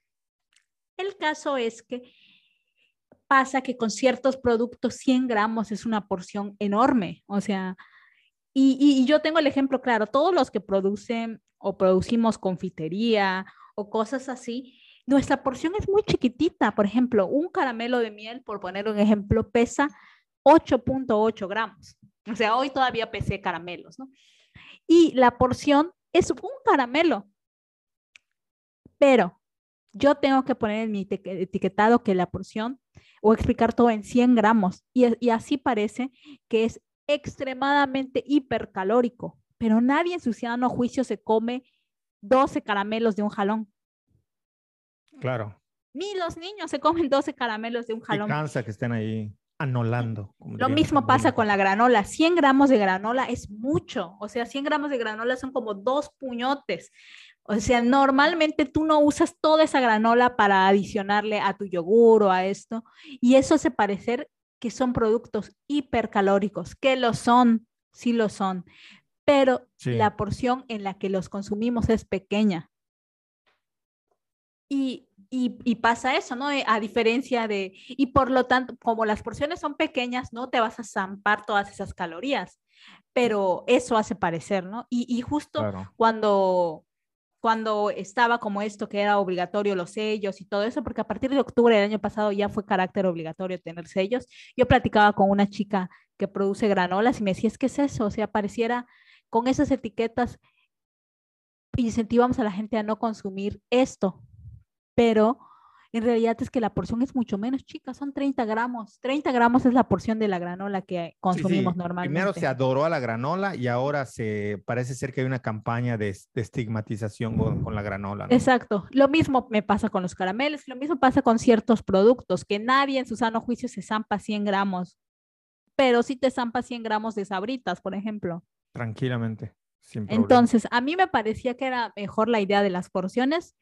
El caso es que pasa que con ciertos productos 100 gramos es una porción enorme, o sea, y, y yo tengo el ejemplo claro, todos los que producen o producimos confitería o cosas así, nuestra porción es muy chiquitita. Por ejemplo, un caramelo de miel, por poner un ejemplo, pesa 8.8 gramos. O sea, hoy todavía pesé caramelos, ¿no? Y la porción es un caramelo. Pero yo tengo que poner en mi etiquetado que la porción o explicar todo en 100 gramos. Y, y así parece que es extremadamente hipercalórico. Pero nadie en su sano juicio se come 12 caramelos de un jalón. Claro. Ni los niños se comen 12 caramelos de un jalón. Me cansa que estén ahí anolando. Lo mismo pasa con la granola. 100 gramos de granola es mucho. O sea, 100 gramos de granola son como dos puñotes. O sea, normalmente tú no usas toda esa granola para adicionarle a tu yogur o a esto. Y eso hace parecer que son productos hipercalóricos, que lo son, sí lo son pero la porción en la que los consumimos es pequeña. Y, y, pasa eso, ¿no? Eh, a diferencia de, y por lo tanto, como las porciones son pequeñas, no te vas a zampar todas esas calorías, pero eso hace parecer, ¿no? Y, y justo cuando, cuando estaba como esto que era obligatorio los sellos y todo eso, porque a partir de octubre del año pasado ya fue carácter obligatorio tener sellos, yo platicaba con una chica que produce granolas y me decía, es que es eso, o sea, pareciera con esas etiquetas incentivamos a la gente a no consumir esto, pero en realidad es que la porción es mucho menos chica, son 30 gramos. 30 gramos es la porción de la granola que consumimos normalmente. Primero se adoró a la granola y ahora se parece ser que hay una campaña de, estigmatización con, la granola. Exacto. Lo mismo me pasa con los caramelos, lo mismo pasa con ciertos productos, que nadie en su sano juicio se zampa 100 gramos pero sí te zampa 100 gramos de sabritas, por ejemplo. Tranquilamente. Entonces, a mí me parecía que era mejor la idea de las porciones,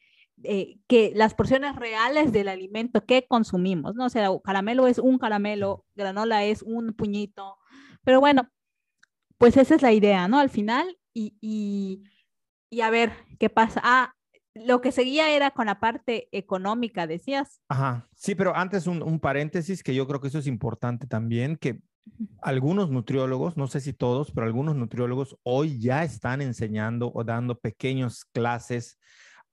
eh, que las porciones reales del alimento que consumimos, ¿no? O sea, caramelo es un caramelo, granola es un puñito, pero bueno, pues esa es la idea, ¿no? Al final, y, y, y a ver qué pasa. Ah, lo que seguía era con la parte económica, decías. Ajá, sí, pero antes un, un, paréntesis que yo creo que eso es importante también, que algunos nutriólogos, no sé si todos, pero algunos nutriólogos hoy ya están enseñando o dando pequeñas clases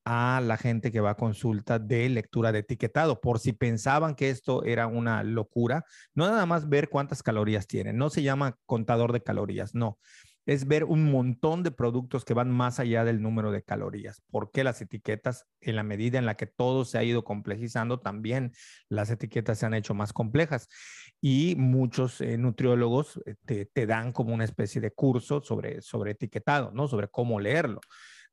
a la gente que va a consulta de lectura de etiquetado, por si pensaban que esto era una locura, no nada más ver cuántas calorías tiene, no se llama contador de calorías, no, es ver un montón de productos que van más allá del número de calorías. porque las etiquetas, en la medida en la que todo se ha ido complejizando, también las etiquetas se han hecho más complejas? Y muchos eh, nutriólogos eh, te, dan como una especie de curso sobre, sobre etiquetado, ¿no? Sobre cómo leerlo.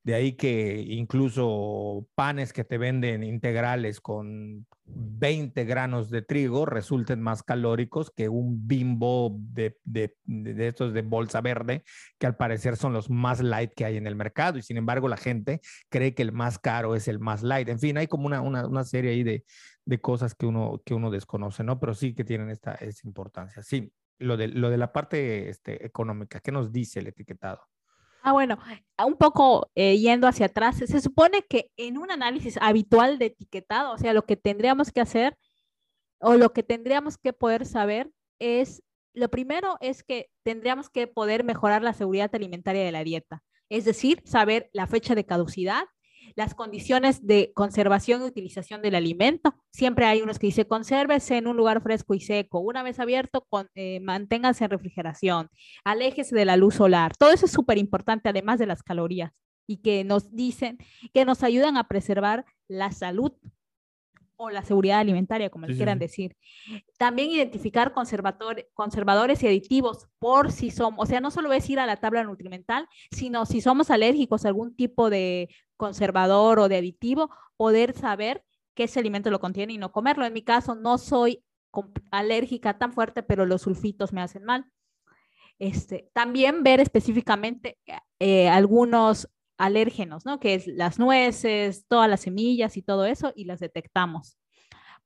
De ahí que incluso panes que te venden integrales con 20 granos de trigo resulten más calóricos que un bimbo de, de, de, estos de bolsa verde, que al parecer son los más light que hay en el mercado. Y sin embargo, la gente cree que el más caro es el más light. En fin, hay como una, una, una serie ahí de, de cosas que uno, que uno desconoce, ¿no? Pero sí que tienen esta, esta importancia. Sí, lo de, lo de la parte este, económica, ¿qué nos dice el etiquetado? Ah, bueno, un poco eh, yendo hacia atrás, se supone que en un análisis habitual de etiquetado, o sea, lo que tendríamos que hacer o lo que tendríamos que poder saber es, lo primero es que tendríamos que poder mejorar la seguridad alimentaria de la dieta, es decir, saber la fecha de caducidad, las condiciones de conservación y utilización del alimento. Siempre hay unos que dice consérvese en un lugar fresco y seco. Una vez abierto, con, eh, manténgase en refrigeración. Aléjese de la luz solar. Todo eso es súper importante, además de las calorías y que nos dicen, que nos ayudan a preservar la salud o la seguridad alimentaria, como quieran decir. También identificar conservadores y aditivos por si somos, o sea, no solo es ir a la tabla nutrimental, sino si somos alérgicos a algún tipo de conservador o de aditivo, poder saber que ese alimento lo contiene y no comerlo. En mi caso, no soy alérgica tan fuerte, pero los sulfitos me hacen mal. Este, también ver específicamente eh, algunos alérgenos, ¿no? Que es las nueces, todas las semillas y todo eso, y las detectamos.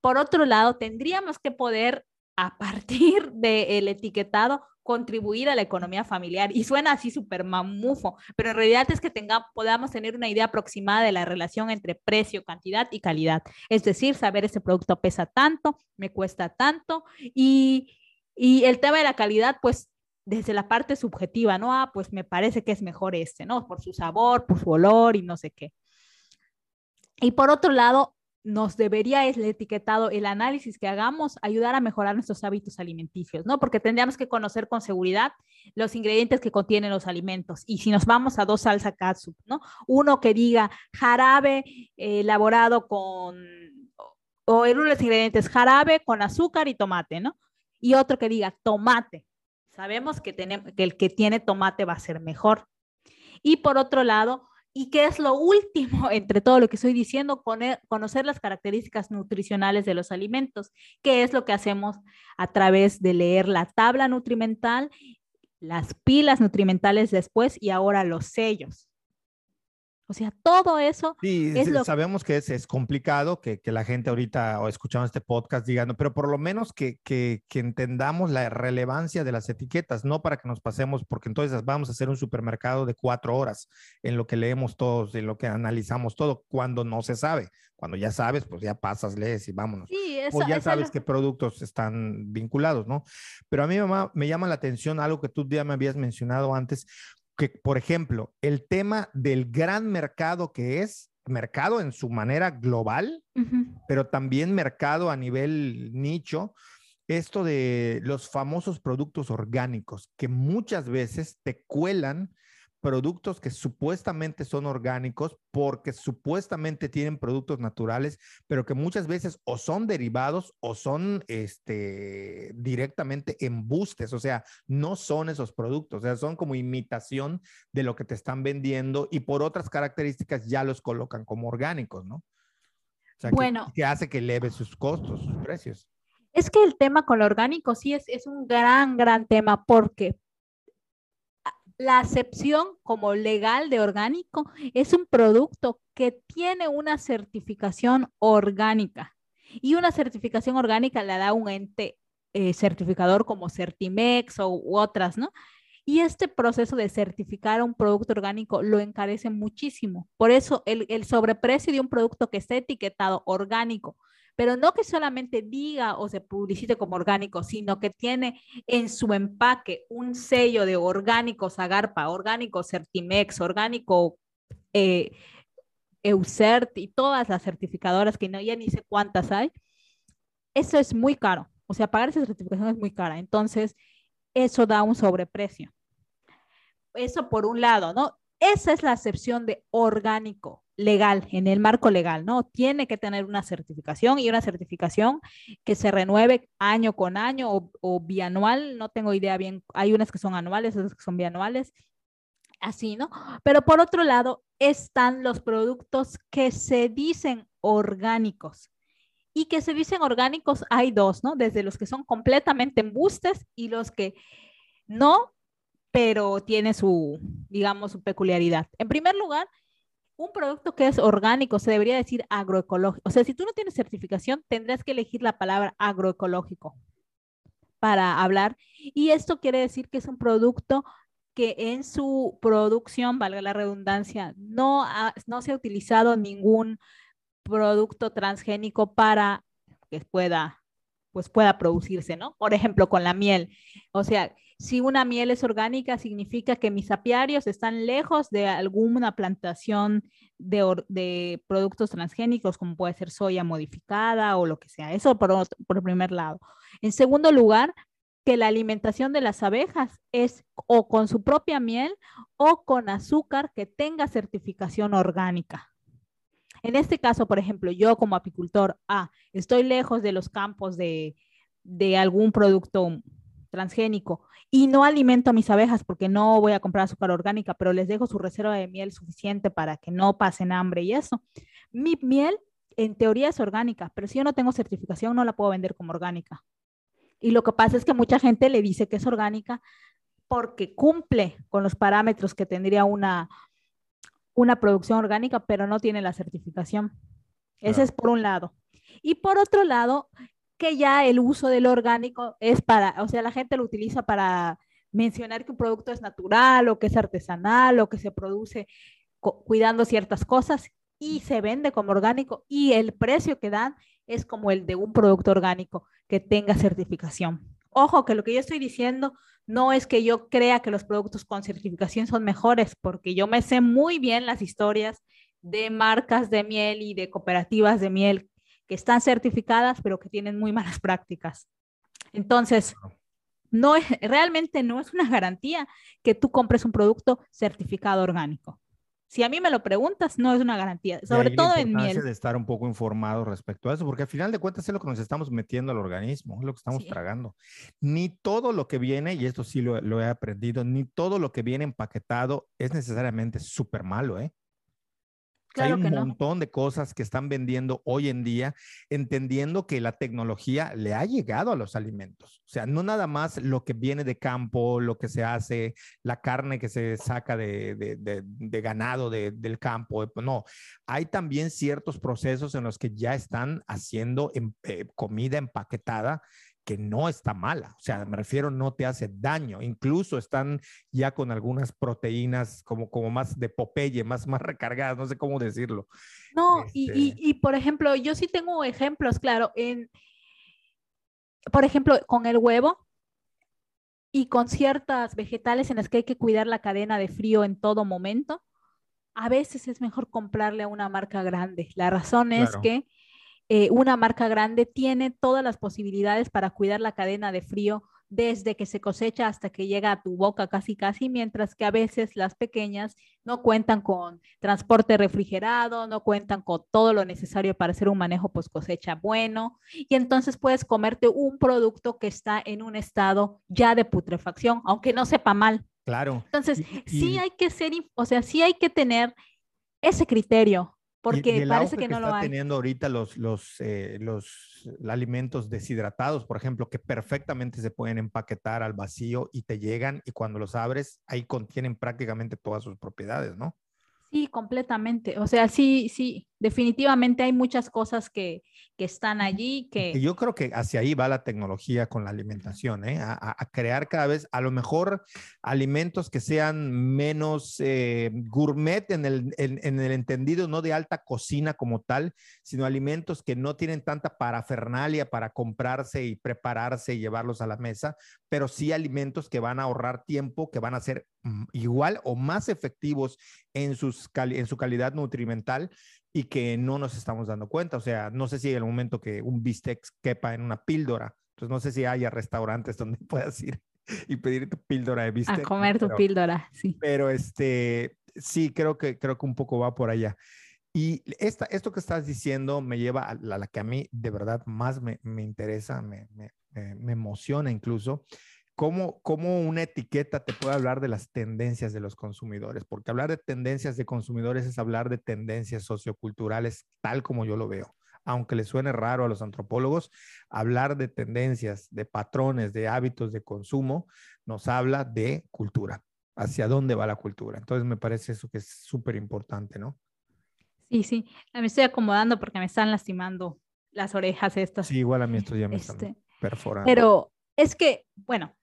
Por otro lado, tendríamos que poder, a partir <laughs> del etiquetado, contribuir a la economía familiar. Y suena así súper mamufo, pero en realidad es que tenga, podamos tener una idea aproximada de la relación entre precio, cantidad y calidad. Es decir, saber ese producto pesa tanto, me cuesta tanto y, y el tema de la calidad, pues desde la parte subjetiva, ¿no? Ah, pues me parece que es mejor este, ¿no? Por su sabor, por su olor y no sé qué. Y por otro lado, nos debería el etiquetado, el análisis que hagamos, ayudar a mejorar nuestros hábitos alimenticios, ¿no? Porque tendríamos que conocer con seguridad los ingredientes que contienen los alimentos. Y si nos vamos a dos salsa katsu, ¿no? Uno que diga jarabe eh, elaborado con, o en uno de los ingredientes jarabe con azúcar y tomate, ¿no? Y otro que diga tomate, Sabemos que el que tiene tomate va a ser mejor. Y por otro lado, ¿y qué es lo último <laughs> entre todo lo que estoy diciendo? conocer las características nutricionales de los alimentos, ¿Qué es lo que hacemos a través de leer la tabla nutrimental, las pilas nutrimentales después y ahora los sellos. O sea, todo eso. Sí, es lo... sabemos que es, es complicado que, que, la gente ahorita o escuchando este podcast diga, pero por lo menos que, que, que, entendamos la relevancia de las etiquetas, no para que nos pasemos, porque entonces vamos a hacer un supermercado de cuatro horas en lo que leemos todos, en lo que analizamos todo, cuando no se sabe. Cuando ya sabes, pues ya pasas, lees y vámonos. Sí, eso, o ya sabes qué productos están vinculados, ¿no? Pero a mí me, me llama la atención algo que tú ya me habías mencionado antes, que, por ejemplo, el tema del gran mercado que es mercado en su manera global, pero también mercado a nivel nicho, esto de los famosos productos orgánicos que muchas veces te cuelan productos que supuestamente son orgánicos porque supuestamente tienen productos naturales, pero que muchas veces o son derivados o son este, directamente embustes, o sea, no son esos productos, o sea, son como imitación de lo que te están vendiendo y por otras características ya los colocan como orgánicos, ¿no? O sea, bueno, que, que hace que eleve sus costos, sus precios. Es que el tema con lo orgánico sí es, es un gran, gran tema porque la acepción como legal de orgánico es un producto que tiene una certificación orgánica y una certificación orgánica la da un ente eh, certificador como Certimex o, u otras, ¿no? Y este proceso de certificar un producto orgánico lo encarece muchísimo. Por eso el, el sobreprecio de un producto que esté etiquetado orgánico, pero no que solamente diga o se publicite como orgánico, sino que tiene en su empaque un sello de orgánico Zagarpa, orgánico Certimex, orgánico eh, Eusert y todas las certificadoras que no, ya ni sé cuántas hay. Eso es muy caro. O sea, pagar esa certificación es muy cara. Entonces, eso da un sobreprecio. Eso por un lado, ¿no? Esa es la acepción de orgánico legal, en el marco legal, ¿no? Tiene que tener una certificación y una certificación que se renueve año con año o, o bianual, no tengo idea bien, hay unas que son anuales, otras que son bianuales, así, ¿no? Pero por otro lado están los productos que se dicen orgánicos. Y que se dicen orgánicos hay dos, ¿no? Desde los que son completamente embustes y los que no, pero tiene su, digamos, su peculiaridad. En primer lugar, un producto que es orgánico se debería decir agroecológico. O sea, si tú no tienes certificación, tendrás que elegir la palabra agroecológico para hablar. Y esto quiere decir que es un producto que en su producción, valga la redundancia, no, no se ha utilizado ningún producto transgénico para que pueda, pues pueda producirse, ¿no? Por ejemplo, con la miel. O sea, si una miel es orgánica, significa que mis apiarios están lejos de alguna plantación de, productos transgénicos, como puede ser soya modificada o lo que sea. Eso por, por primer lado. En segundo lugar, que la alimentación de las abejas es o con su propia miel o con azúcar que tenga certificación orgánica. En este caso, por ejemplo, yo como apicultor, ah, estoy lejos de los campos de, de algún producto transgénico y no alimento a mis abejas porque no voy a comprar azúcar orgánica, pero les dejo su reserva de miel suficiente para que no pasen hambre y eso. Mi miel en teoría es orgánica, pero si yo no tengo certificación no la puedo vender como orgánica. Y lo que pasa es que mucha gente le dice que es orgánica porque cumple con los parámetros que tendría una, una producción orgánica, pero no tiene la certificación. Ese es por un lado. Y por otro lado, que ya el uso del orgánico es para, o sea, la gente lo utiliza para mencionar que un producto es natural o que es artesanal o que se produce cuidando ciertas cosas y se vende como orgánico y el precio que dan es como el de un producto orgánico que tenga certificación. Ojo, que lo que yo estoy diciendo no es que yo crea que los productos con certificación son mejores, porque yo me sé muy bien las historias de marcas de miel y de cooperativas de miel que están certificadas, pero que tienen muy malas prácticas. Entonces, no es, realmente no es una garantía que tú compres un producto certificado orgánico. Si a mí me lo preguntas, no es una garantía, sobre todo en miel. de estar un poco informado respecto a eso, porque al final de cuentas es lo que nos estamos metiendo al organismo, es lo que estamos tragando. Ni todo lo que viene, y esto sí lo, lo, he aprendido, ni todo lo que viene empaquetado es necesariamente súper malo, ¿eh? Hay un montón de cosas que están vendiendo hoy en día, entendiendo que la tecnología le ha llegado a los alimentos. O sea, no nada más lo que viene de campo, lo que se hace, la carne que se saca de, de, ganado del campo. No, hay también ciertos procesos en los que ya están haciendo em, eh, comida empaquetada que no está mala, o sea, me refiero, no te hace daño, incluso están ya con algunas proteínas como, como más de Popeye, más, más recargadas, no sé cómo decirlo. No, y, y, este y, por ejemplo, yo sí tengo ejemplos, claro, en, por ejemplo, con el huevo y con ciertas vegetales en las que hay que cuidar la cadena de frío en todo momento, a veces es mejor comprarle a una marca grande. La razón es que eh, una marca grande tiene todas las posibilidades para cuidar la cadena de frío desde que se cosecha hasta que llega a tu boca casi casi, mientras que a veces las pequeñas no cuentan con transporte refrigerado, no cuentan con todo lo necesario para hacer un manejo post cosecha bueno, y entonces puedes comerte un producto que está en un estado ya de putrefacción, aunque no sepa mal. Claro. Entonces, sí hay que ser, o sea, sí hay que tener ese criterio porque parece que, no lo hay. teniendo ahorita los, los, eh, los alimentos deshidratados, por ejemplo, que perfectamente se pueden empaquetar al vacío y te llegan y cuando los abres, ahí contienen prácticamente todas sus propiedades, ¿no? Sí, completamente. O sea, sí, sí, definitivamente hay muchas cosas que, que están allí que... Yo creo que hacia ahí va la tecnología con la alimentación, ¿eh? a, crear cada vez, a lo mejor, alimentos que sean menos eh, gourmet en el, en, el entendido, no de alta cocina como tal, sino alimentos que no tienen tanta parafernalia para comprarse y prepararse y llevarlos a la mesa, pero sí alimentos que van a ahorrar tiempo, que van a ser mm, igual o más efectivos en, sus en su calidad nutrimental y que no nos estamos dando cuenta. O sea, no sé si el momento que un bistec quepa en una píldora, entonces no sé si haya restaurantes donde <laughs> puedas ir y pedir tu píldora de bistec. A comer tu píldora, sí. Pero este, sí, creo que, creo que un poco va por allá. Y esta, esto que estás diciendo me lleva a la, que a mí de verdad más me, me interesa, me, me, me emociona incluso, ¿Cómo, ¿Cómo, una etiqueta te puede hablar de las tendencias de los consumidores? Porque hablar de tendencias de consumidores es hablar de tendencias socioculturales tal como yo lo veo. Aunque le suene raro a los antropólogos, hablar de tendencias, de patrones, de hábitos de consumo, nos habla de cultura, hacia dónde va la cultura. Entonces me parece eso que es súper importante, ¿no? Sí, sí, me estoy acomodando porque me están lastimando las orejas estas. Sí, igual a mí esto ya me están este, perforando. Pero es que, bueno,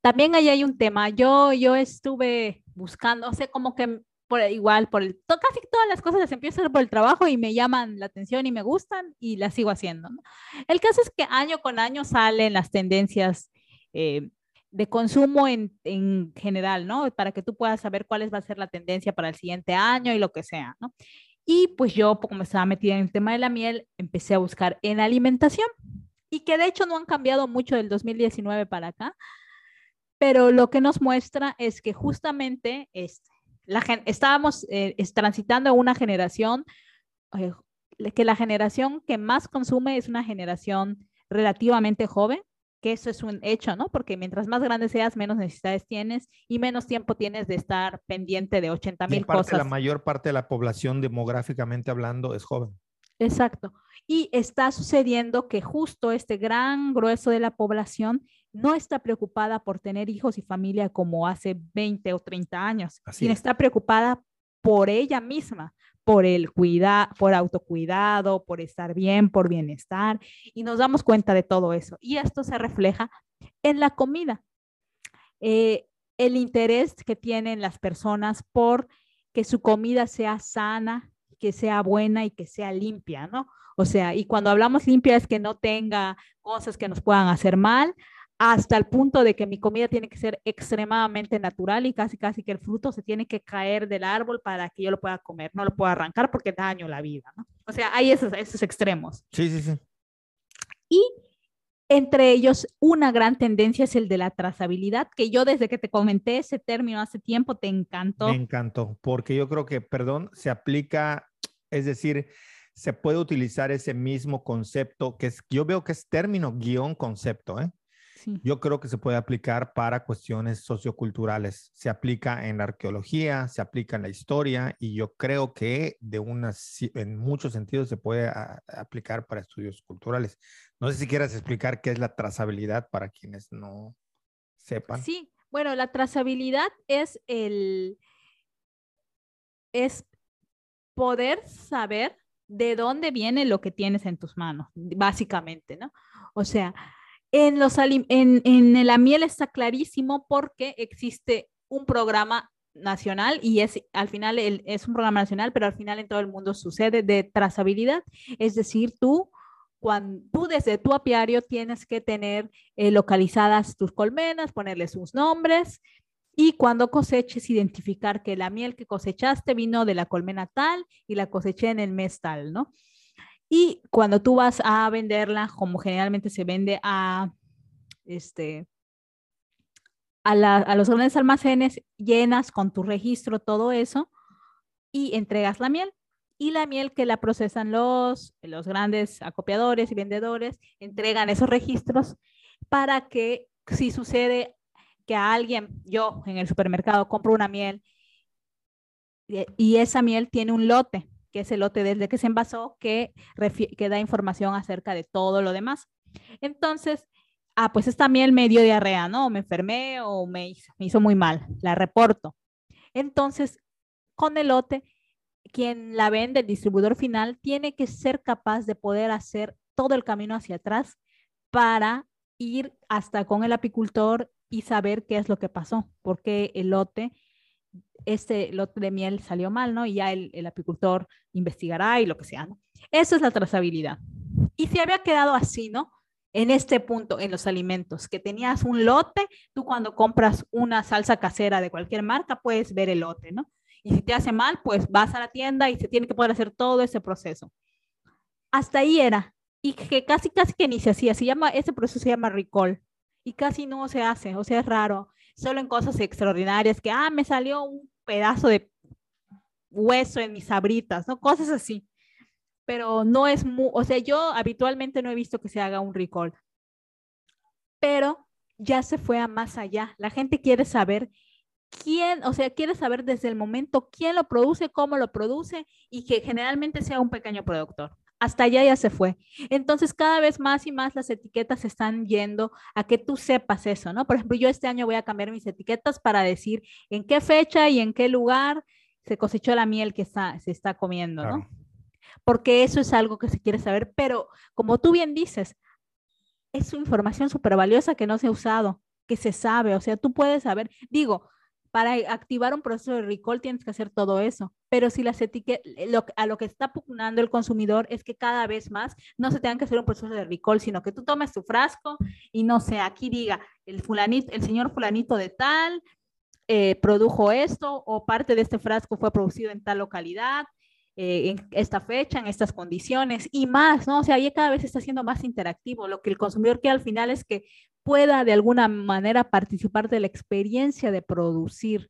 también ahí hay un tema. Yo, yo estuve buscando, o sea, como que por igual, por el, casi todas las cosas las empiezo a hacer por el trabajo y me llaman la atención y me gustan y las sigo haciendo. El caso es que año con año salen las tendencias eh, de consumo en, en, general, ¿no? Para que tú puedas saber cuál va a ser la tendencia para el siguiente año y lo que sea, ¿no? Y pues yo, como estaba metida en el tema de la miel, empecé a buscar en alimentación y que de hecho no han cambiado mucho del 2019 para acá, pero lo que nos muestra es que justamente este, la, estábamos eh, transitando una generación, eh, que la generación que más consume es una generación relativamente joven, que eso es un hecho, ¿no? Porque mientras más grande seas, menos necesidades tienes y menos tiempo tienes de estar pendiente de 80 mil cosas. La mayor parte de la población demográficamente hablando es joven. Exacto. Y está sucediendo que justo este gran grueso de la población no está preocupada por tener hijos y familia como hace 20 o 30 años, sino está preocupada por ella misma, por el cuidado, por autocuidado, por estar bien, por bienestar. Y nos damos cuenta de todo eso. Y esto se refleja en la comida. Eh, el interés que tienen las personas por que su comida sea sana, que sea buena y que sea limpia, ¿no? O sea, y cuando hablamos limpia es que no tenga cosas que nos puedan hacer mal, hasta el punto de que mi comida tiene que ser extremadamente natural y casi casi que el fruto se tiene que caer del árbol para que yo lo pueda comer, no lo puedo arrancar porque daño la vida, ¿no? O sea, hay esos, esos extremos. Sí, sí, sí. Y entre ellos, una gran tendencia es el de la trazabilidad, que yo desde que te comenté ese término hace tiempo te encantó. Me encantó, porque yo creo que, perdón, se aplica, es decir, se puede utilizar ese mismo concepto, que es, yo veo que es término guion concepto, ¿eh? Yo creo que se puede aplicar para cuestiones socioculturales. Se aplica en la arqueología, se aplica en la historia y yo creo que de unas, en muchos sentidos se puede aplicar para estudios culturales. No sé si quieras explicar qué es la trazabilidad para quienes no sepan. Sí, bueno, la trazabilidad es el es poder saber de dónde viene lo que tienes en tus manos, básicamente, ¿no? O sea, en, los, en, en la miel está clarísimo porque existe un programa nacional y es al final es un programa nacional, pero al final en todo el mundo sucede de trazabilidad. Es decir, tú, cuando, tú desde tu apiario tienes que tener eh, localizadas tus colmenas, ponerle sus nombres y cuando coseches identificar que la miel que cosechaste vino de la colmena tal y la coseché en el mes tal, ¿no? Y cuando tú vas a venderla, como generalmente se vende a, este, a, los grandes almacenes, llenas con tu registro todo eso y entregas la miel. Y la miel que la procesan los, los grandes acopiadores y vendedores, entregan esos registros para que si sucede que a alguien, yo en el supermercado compro una miel y esa miel tiene un lote que es el lote desde que se envasó, que, que da información acerca de todo lo demás. Entonces, ah, pues esta miel me dio diarrea, ¿no? Me enfermé o me hizo, me hizo muy mal, la reporto. Entonces, con el lote, quien la vende, el distribuidor final, tiene que ser capaz de poder hacer todo el camino hacia atrás para ir hasta con el apicultor y saber qué es lo que pasó, porque el lote, este lote de miel salió mal, ¿no? Y ya el, el apicultor investigará y lo que sea, ¿no? Eso es la trazabilidad. Y si había quedado así, ¿no? En este punto, en los alimentos, que tenías un lote, tú cuando compras una salsa casera de cualquier marca, puedes ver el lote, ¿no? Y si te hace mal, pues vas a la tienda y se tiene que poder hacer todo ese proceso. Hasta ahí era. Y que casi, casi que ni se hacía. Se llama, ese proceso se llama recall. Y casi no se hace. O sea, es raro. Solo en cosas extraordinarias que, ah, me salió un pedazo de hueso en mis sabritas, ¿no? Cosas así. Pero no es muy, o sea, yo habitualmente no he visto que se haga un recall. Pero ya se fue a más allá. La gente quiere saber quién, o sea, quiere saber desde el momento quién lo produce, cómo lo produce y que generalmente sea un pequeño productor. Hasta allá ya se fue. Entonces, cada vez más y más las etiquetas están yendo a que tú sepas eso, ¿no? Por ejemplo, yo este año voy a cambiar mis etiquetas para decir en qué fecha y en qué lugar se cosechó la miel que está, se está comiendo, ¿no? Porque eso es algo que se quiere saber, pero como tú bien dices, es información súper valiosa que no se ha usado, que se sabe, o sea, tú puedes saber, digo, para activar un proceso de recall tienes que hacer todo eso. Pero si las etiquetas, a lo que está pugnando el consumidor es que cada vez más no se tengan que hacer un proceso de recall, sino que tú tomes tu frasco y no sé, aquí diga, el fulanito, el señor fulanito de tal eh, produjo esto o parte de este frasco fue producido en tal localidad. Eh, en esta fecha, en estas condiciones y más, ¿no? O sea, ya cada vez está siendo más interactivo. Lo que el consumidor quiere al final es que pueda de alguna manera participar de la experiencia de producir.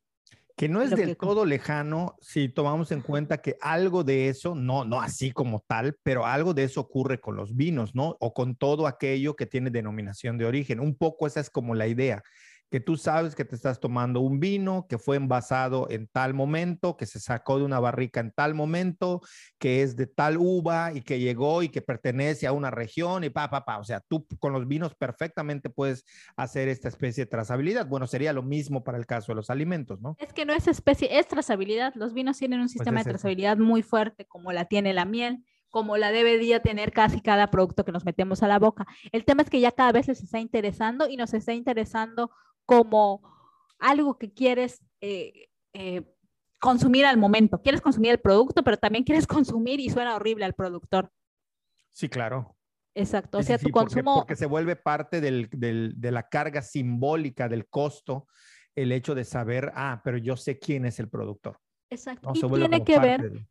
Que no es del todo lejano si tomamos en cuenta que algo de eso, no, no así como tal, pero algo de eso ocurre con los vinos, ¿no? O con todo aquello que tiene denominación de origen. Un poco esa es como la idea que tú sabes que te estás tomando un vino que fue envasado en tal momento, que se sacó de una barrica en tal momento, que es de tal uva y que llegó y que pertenece a una región y pa, pa, pa. O sea, tú con los vinos perfectamente puedes hacer esta especie de trazabilidad. Bueno, sería lo mismo para el caso de los alimentos, ¿no? Es que no es especie, es trazabilidad. Los vinos tienen un pues sistema de trazabilidad muy fuerte como la tiene la miel como la debería tener casi cada producto que nos metemos a la boca. El tema es que ya cada vez les está interesando y nos está interesando como algo que quieres eh, eh, consumir al momento. Quieres consumir el producto, pero también quieres <laughs> consumir y suena horrible al productor. Sí, claro. Exacto. o sea, tu consumo. Porque, se vuelve parte de la carga simbólica del costo el hecho de saber, ah, pero yo sé quién es el productor. Exacto. Y tiene que ver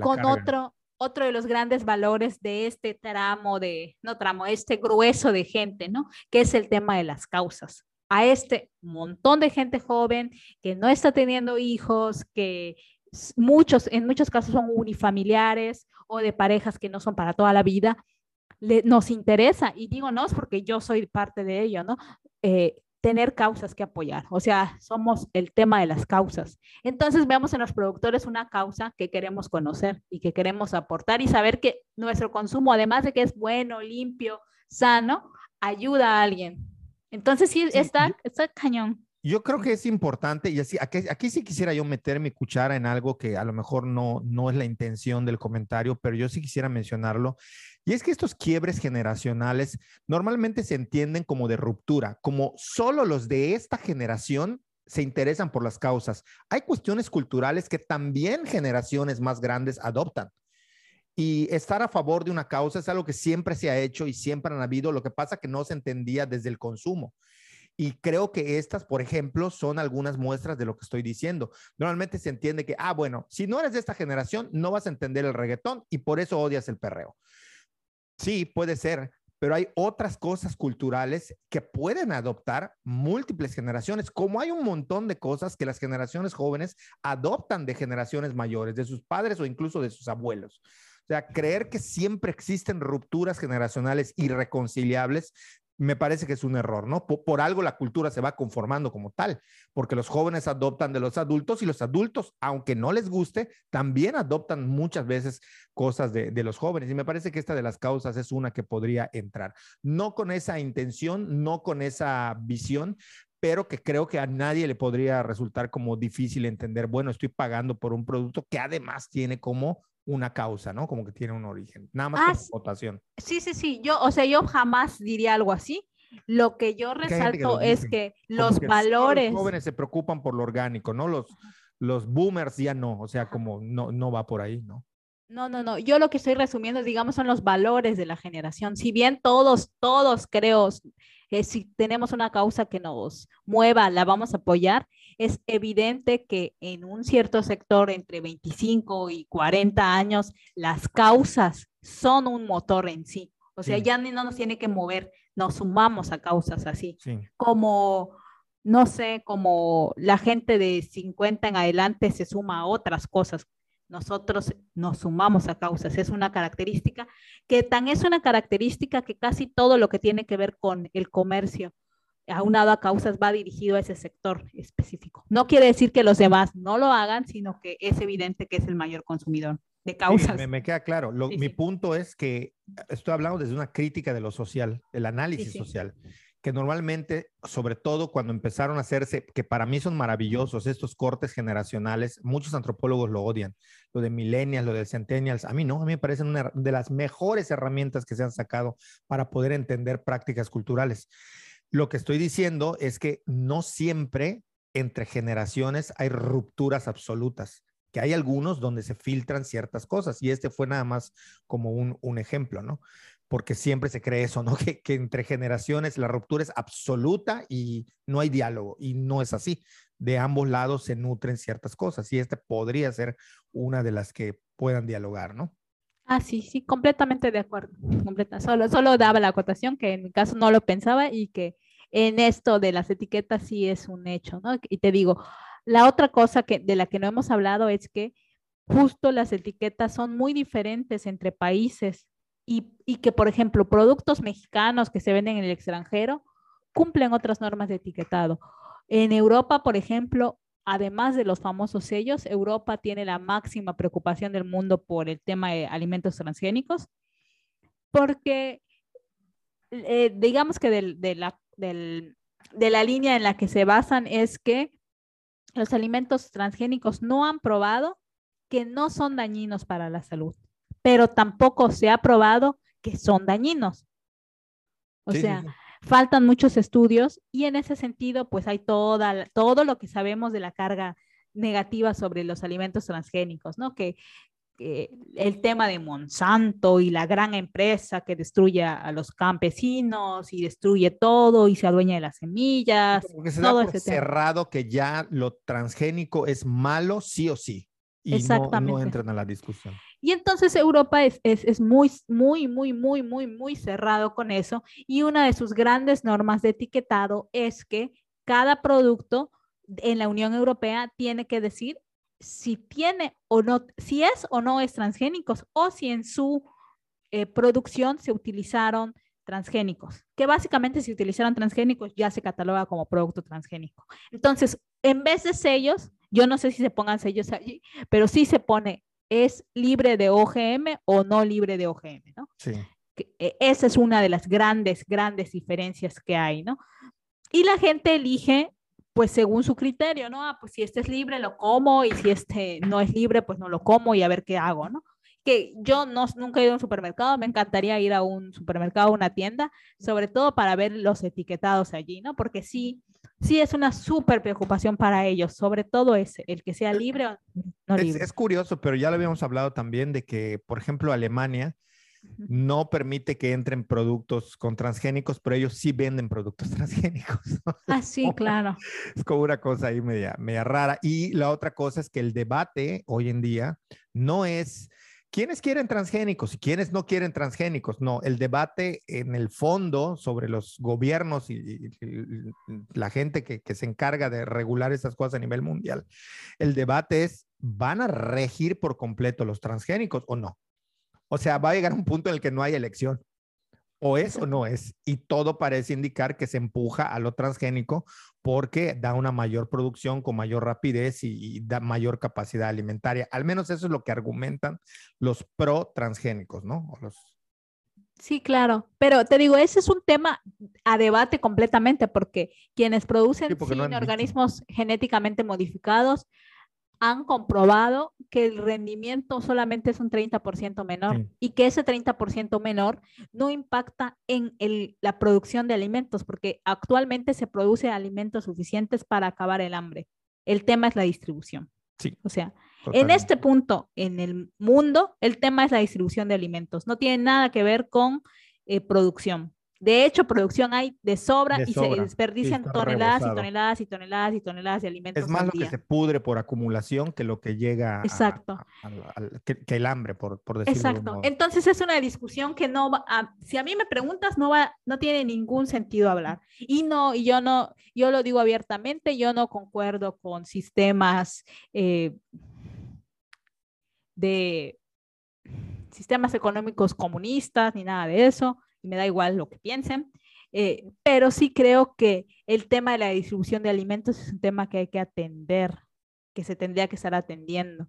con otro, otro de los grandes valores de este tramo de, no tramo, este grueso de gente, ¿no? Que es el tema de las causas a este montón de gente joven que no está teniendo hijos, que muchos, en muchos casos son unifamiliares o de parejas que no son para toda la vida, nos interesa, y digo no es porque yo soy parte de ello, ¿no? Eh, tener causas que apoyar, o sea, somos el tema de las causas. Entonces vemos en los productores una causa que queremos conocer y que queremos aportar y saber que nuestro consumo, además de que es bueno, limpio, sano, ayuda a alguien, entonces sí, está, está cañón. Yo creo que es importante, y así, aquí, aquí, sí quisiera yo meter mi cuchara en algo que a lo mejor no, no es la intención del comentario, pero yo sí quisiera mencionarlo. Y es que estos quiebres generacionales normalmente se entienden como de ruptura, como solo los de esta generación se interesan por las causas. Hay cuestiones culturales que también generaciones más grandes adoptan. Y estar a favor de una causa es algo que siempre se ha hecho y siempre han habido. Lo que pasa que no se entendía desde el consumo. Y creo que estas, por ejemplo, son algunas muestras de lo que estoy diciendo. Normalmente se entiende que, ah, bueno, si no eres de esta generación, no vas a entender el reggaetón y por eso odias el perreo. Sí, puede ser, pero hay otras cosas culturales que pueden adoptar múltiples generaciones, como hay un montón de cosas que las generaciones jóvenes adoptan de generaciones mayores, de sus padres o incluso de sus abuelos. O sea, creer que siempre existen rupturas generacionales irreconciliables me parece que es un error, ¿no? Por, algo la cultura se va conformando como tal, porque los jóvenes adoptan de los adultos y los adultos, aunque no les guste, también adoptan muchas veces cosas de, de los jóvenes. Y me parece que esta de las causas es una que podría entrar. No con esa intención, no con esa visión, pero que creo que a nadie le podría resultar como difícil entender, bueno, estoy pagando por un producto que además tiene como una causa, ¿no? Como que tiene un origen, nada más ah, votación. Sí, sí, sí, yo, o sea, yo jamás diría algo así. Lo que yo resalto es que los valores... Los jóvenes se preocupan por lo orgánico, ¿no? Los, los boomers ya no, o sea, como no, no va por ahí, ¿no? No, no, no. Yo lo que estoy resumiendo, digamos, son los valores de la generación. Si bien todos, todos creo, eh, si tenemos una causa que nos mueva, la vamos a apoyar, es evidente que en un cierto sector entre 25 y 40 años, las causas son un motor en sí. O sea, ya no nos tiene que mover, nos sumamos a causas así. Como, no sé, como la gente de 50 en adelante se suma a otras cosas nosotros nos sumamos a causas. Es una característica que tan es una característica que casi todo lo que tiene que ver con el comercio aunado a causas va dirigido a ese sector específico. No quiere decir que los demás no lo hagan, sino que es evidente que es el mayor consumidor de causas. me, queda claro. mi punto es que estoy hablando desde una crítica de lo social, del análisis social que normalmente, sobre todo cuando empezaron a hacerse, que para mí son maravillosos estos cortes generacionales, muchos antropólogos lo odian, lo de millennials, lo de centennials, a mí no, a mí me parecen una de las mejores herramientas que se han sacado para poder entender prácticas culturales. Lo que estoy diciendo es que no siempre entre generaciones hay rupturas absolutas, que hay algunos donde se filtran ciertas cosas y este fue nada más como un, ejemplo, ¿no? porque siempre se cree eso, ¿no? <laughs> Que, que, entre generaciones la ruptura es absoluta y no hay diálogo, y no es así. De ambos lados se nutren ciertas cosas, y esta podría ser una de las que puedan dialogar, ¿no? Ah, sí, sí, completamente de acuerdo. Solo, solo daba la acotación que en mi caso no lo pensaba y que en esto de las etiquetas sí es un hecho, ¿no? Y te digo, la otra cosa que, de la que no hemos hablado es que justo las etiquetas son muy diferentes entre países y, que, por ejemplo, productos mexicanos que se venden en el extranjero cumplen otras normas de etiquetado. En Europa, por ejemplo, además de los famosos sellos, Europa tiene la máxima preocupación del mundo por el tema de alimentos transgénicos, porque eh, digamos que de, la, de la línea en la que se basan es que los alimentos transgénicos no han probado que no son dañinos para la salud pero tampoco se ha probado que son dañinos. O sea, faltan muchos estudios y en ese sentido, pues hay toda, todo lo que sabemos de la carga negativa sobre los alimentos transgénicos, ¿no? Que, el tema de Monsanto y la gran empresa que destruye a los campesinos y destruye todo y se adueña de las semillas. Porque se da cerrado que ya lo transgénico es malo sí o sí y Exactamente. No, entran a la discusión. Y entonces Europa es, es, es, muy, muy, muy, muy, muy, muy cerrado con eso. Y una de sus grandes normas de etiquetado es que cada producto en la Unión Europea tiene que decir si tiene o no, si es o no es transgénicos o si en su eh, producción se utilizaron transgénicos, que básicamente si utilizaron transgénicos ya se cataloga como producto transgénico. Entonces, en vez de sellos, yo no sé si se pongan sellos allí, pero sí se pone, es libre de OGM o no libre de OGM, ¿no? Sí. E, esa es una de las grandes, grandes diferencias que hay, ¿no? Y la gente elige, pues según su criterio, ¿no? Ah, pues si este es libre, lo como, y si este no es libre, pues no lo como y a ver qué hago, ¿no? que yo no, nunca he ido a un supermercado, me encantaría ir a un supermercado, a una tienda, sobre todo para ver los etiquetados allí, ¿no? Porque sí, sí es una súper preocupación para ellos, sobre todo ese, el que sea libre o no libre. Es, curioso, pero ya lo habíamos hablado también de que, por ejemplo, Alemania no permite que entren productos con transgénicos, pero ellos sí venden productos <laughs> transgénicos. Ah, sí, claro. Es como una cosa ahí media, media rara. Y la otra cosa es que el debate hoy en día no es ¿Quiénes quieren transgénicos y quiénes no quieren transgénicos? No, el debate en el fondo sobre los gobiernos y, la gente que, se encarga de regular esas cosas a nivel mundial, el debate es, ¿van a regir por completo los transgénicos o no? O sea, va a llegar un punto en el que no hay elección. O es o no es. Y todo parece indicar que se empuja a lo transgénico porque da una mayor producción con mayor rapidez y, da mayor capacidad alimentaria. Al menos eso es lo que argumentan los pro transgénicos, ¿no? los... Sí, claro, pero te digo, ese es un tema a debate completamente porque quienes producen organismos genéticamente modificados han comprobado que el rendimiento solamente es un 30% menor y que ese 30% menor no impacta en la producción de alimentos, porque actualmente se produce alimentos suficientes para acabar el hambre. El tema es la distribución. Sí. O sea, en este punto, en el mundo, el tema es la distribución de alimentos. No tiene nada que ver con eh, producción. De hecho, producción hay de sobra, y se desperdician toneladas y toneladas y toneladas y toneladas de alimentos. Es más lo que se pudre por acumulación que lo que llega Exacto. que, el hambre, por, por decirlo Exacto. Entonces es una discusión que no va a, si a mí me preguntas, no va, no tiene ningún sentido hablar. Y no, y yo no, yo lo digo abiertamente, yo no concuerdo con sistemas eh, de sistemas económicos comunistas ni nada de eso y me da igual lo que piensen, eh, pero sí creo que el tema de la distribución de alimentos es un tema que hay que atender, que se tendría que estar atendiendo.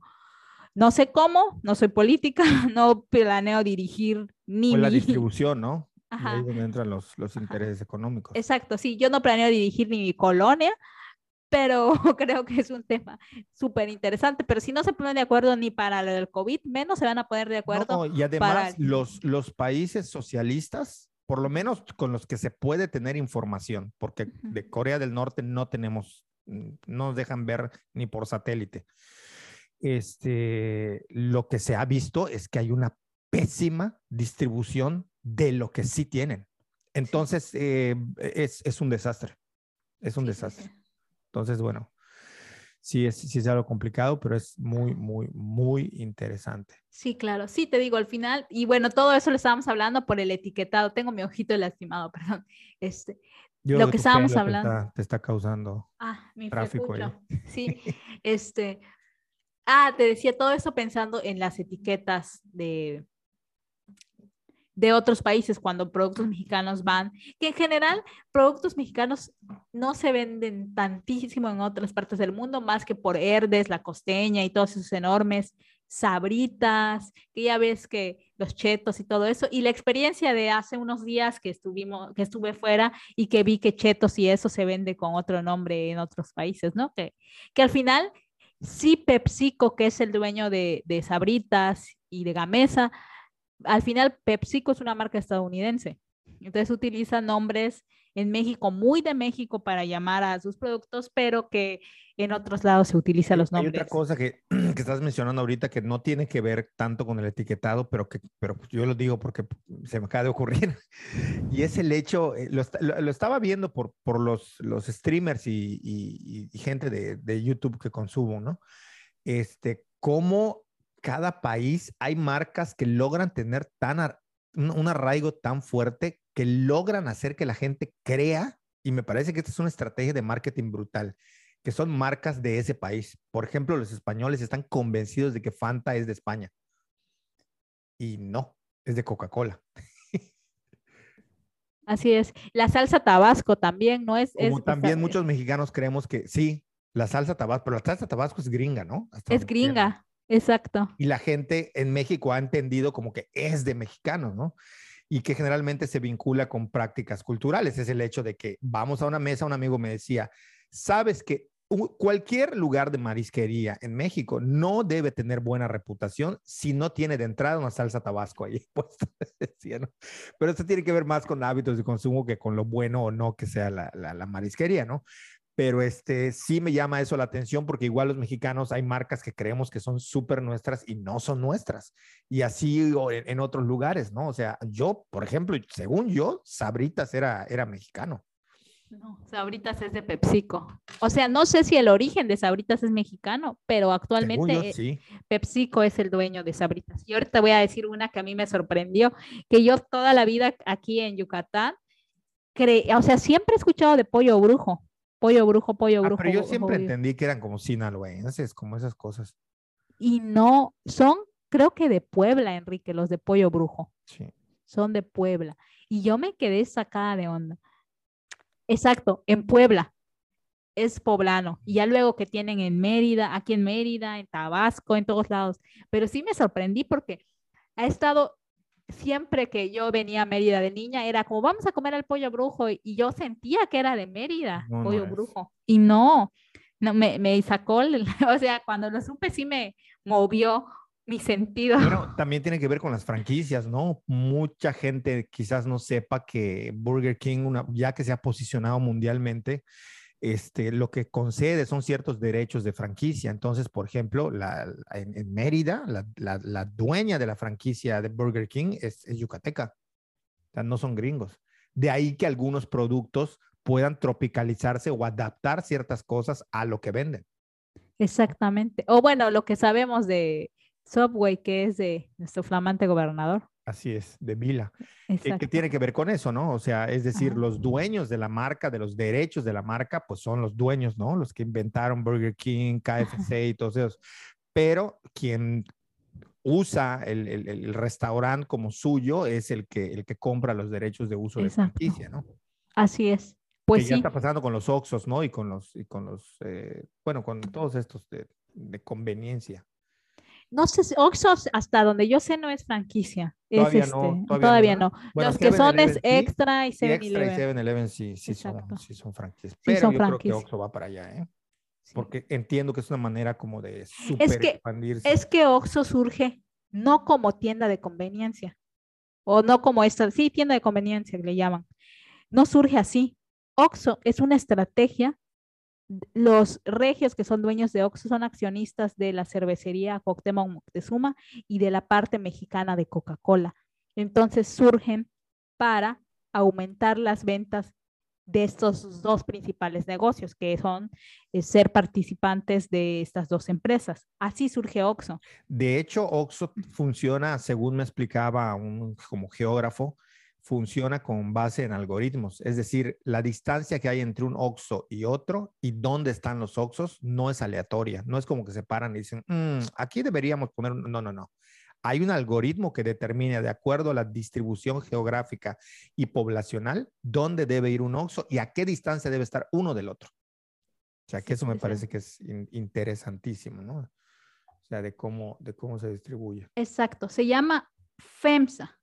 No sé cómo, no soy política, <laughs> no planeo dirigir ni... la distribución, ¿no? Ahí donde entran los, los intereses económicos. Exacto, sí, yo no planeo dirigir ni mi colonia, pero <laughs> creo que es un tema súper interesante. Pero si no se ponen de acuerdo ni para lo del COVID, menos se van a poner de acuerdo. y además, los, los países socialistas, por lo menos con los que se puede tener información, porque de Corea del Norte no tenemos, no nos dejan ver ni por satélite. Este, lo que se ha visto es que hay una pésima distribución de lo que sí tienen. Entonces, eh, es, es, un desastre. Es un desastre. Entonces, bueno, sí es, sí es algo complicado, pero es muy, muy, muy interesante. Sí, claro, sí, te digo al final, y bueno, todo eso lo estábamos hablando por el etiquetado, tengo mi ojito lastimado, <laughs> perdón, este, lo que estábamos hablando. Te está, causando ah, mi tráfico. Sí, <laughs> este, ah, te decía todo eso pensando en las etiquetas de, de otros países cuando productos mexicanos van, que en general productos mexicanos no se venden tantísimo en otras partes del mundo, más que por Herdes, la costeña y todos esos enormes sabritas, que ya ves que los chetos y todo eso, y la experiencia de hace unos días que estuvimos, que estuve fuera y que vi que chetos y eso se vende con otro nombre en otros países, ¿no? Que, que al final sí PepsiCo, que es el dueño de, de Sabritas y de Gamesa, al final PepsiCo es una marca estadounidense. Entonces utiliza nombres en México, muy de México para llamar a sus productos, pero que en otros lados se utiliza los nombres. Hay otra cosa que, <clears throat> que, estás mencionando ahorita que no tiene que ver tanto con el etiquetado, pero que pero yo lo digo porque se me acaba de ocurrir. <laughs> Y es el hecho, eh, lo, lo, estaba viendo por, por los, los streamers y, y, y gente de, de, YouTube que consumo, ¿no? Este, cómo cada país hay marcas que logran tener tan un arraigo tan fuerte que logran hacer que la gente crea, y me parece que esta es una estrategia de marketing brutal, que son marcas de ese país. Por ejemplo, los españoles están convencidos de que Fanta es de España. Y no, es de Coca-Cola. <laughs> Así es. La salsa tabasco también, ¿no es? Como también muchos mexicanos creemos que sí, la salsa tabasco, pero la salsa tabasco es gringa, ¿no? es gringa. Exacto. Y la gente en México ha entendido como que es de mexicanos, ¿no? Y que generalmente se vincula con prácticas culturales. Es el hecho de que vamos a una mesa, un amigo me decía, sabes que cualquier lugar de marisquería en México no debe tener buena reputación si no tiene de entrada una salsa tabasco ahí <laughs> puesta. Pero esto tiene que ver más con hábitos de consumo que con lo bueno o no que sea la, la marisquería, ¿no? Pero este sí me llama eso la atención porque igual los mexicanos hay marcas que creemos que son súper nuestras y no son nuestras. Y así en, otros lugares, ¿no? O sea, yo, por ejemplo, según yo, Sabritas era, era mexicano. No, Sabritas es de PepsiCo. O sea, no sé si el origen de Sabritas es mexicano, pero actualmente sí. PepsiCo es el dueño de Sabritas. Y ahorita voy a decir una que a mí me sorprendió, que yo toda la vida aquí en Yucatán, o sea, siempre he escuchado de pollo brujo, pollo brujo, pollo ah, brujo. pero yo siempre entendí que eran como sinaloenses, como esas cosas. Y no, son, creo que de Puebla, Enrique, los de pollo brujo. Sí. son de Puebla. Y yo me quedé sacada de onda. Exacto, en Puebla. Es poblano. Y ya luego que tienen en Mérida, aquí en Mérida, en Tabasco, en todos lados. Pero sí me sorprendí porque ha estado siempre que yo venía a Mérida de niña, era como, vamos a comer el pollo brujo, y yo sentía que era de Mérida, pollo brujo. Y no, no me, me sacó, <laughs> o sea, cuando lo supe sí me movió mi sentido. Bueno, también tiene que ver con las franquicias, ¿no? Mucha gente quizás no sepa que Burger King, una, ya que se ha posicionado mundialmente, este, lo que concede son ciertos derechos de franquicia. Entonces, por ejemplo, la, en, Mérida, la, dueña de la franquicia de Burger King es, yucateca. No son gringos. De ahí que algunos productos puedan tropicalizarse o adaptar ciertas cosas a lo que venden. Exactamente. O bueno, lo que sabemos de Subway, que es de nuestro flamante gobernador. Así es, de Vila. ¿Qué, tiene que ver con eso, no? O sea, es decir, los dueños de la marca, de los derechos de la marca, pues son los dueños, ¿no? Los que inventaron Burger King, KFC y todos esos. Pero quien usa el, el, restaurante como suyo es el que, el que compra los derechos de uso de franquicia, ¿no? Así es. Pues que ya está pasando con los Oxos, ¿no? Y con los, y con los eh, bueno, con todos estos de, de conveniencia. No sé, si Oxos, hasta donde yo sé, no es franquicia. Todavía no. Este, todavía, no. Los que son es Extra y 7-Eleven. Extra y 7-Eleven sí, sí, son, sí son franquicias. Pero yo creo que Oxo va para allá, ¿eh? Porque entiendo que es una manera como de super es que, expandirse. Es que Oxo surge no como tienda de conveniencia. O no como esta, sí, tienda de conveniencia le llaman. No surge así. Oxo es una estrategia los regios que son dueños de Oxxo son accionistas de la cervecería Cuauhtémoc Moctezuma y de la parte mexicana de Coca-Cola. Entonces surgen para aumentar las ventas de estos dos principales negocios, que son eh, ser participantes de estas dos empresas. Así surge Oxxo. De hecho, Oxxo funciona, según me explicaba un como geógrafo, funciona con base en algoritmos, es decir, la distancia que hay entre un OXO y otro y dónde están los OXOs no es aleatoria, no es como que se paran y dicen, mm, aquí deberíamos poner, no, no, no. Hay un algoritmo que determina, de acuerdo a la distribución geográfica y poblacional, dónde debe ir un OXO y a qué distancia debe estar uno del otro. O sea, que eso me parece que es interesantísimo, ¿no? O sea, de cómo, de cómo se distribuye. Exacto, se llama FEMSA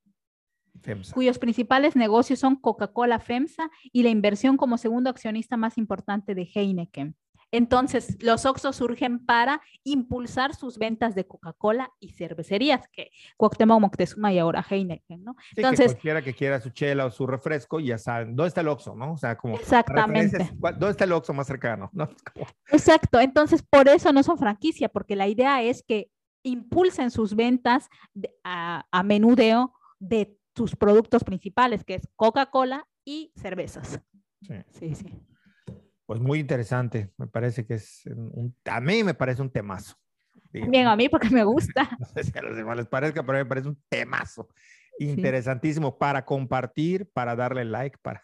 cuyos principales negocios son Coca-Cola FEMSA y la inversión como segundo accionista más importante de Heineken. Entonces, los Oxxo surgen para impulsar sus ventas de Coca-Cola y cervecerías, que Cuauhtémoc Moctezuma y ahora Heineken, ¿no? Entonces, que cualquiera que quiera su chela o su refresco, ya saben, ¿dónde está el Oxxo, no? O sea, como Exactamente. ¿Dónde está el Oxxo más cercano? <laughs> Exacto. Entonces, por eso no son franquicia, porque la idea es que impulsen sus ventas a, a menudeo de sus productos principales, que es Coca-Cola y cervezas. Sí. sí, sí. Pues muy interesante, me parece que es un, a mí me parece un temazo. Bien, a mí porque me gusta. <laughs> no sé si a los demás les parezca, pero a mí me parece un temazo. Interesantísimo para compartir, para darle like, para,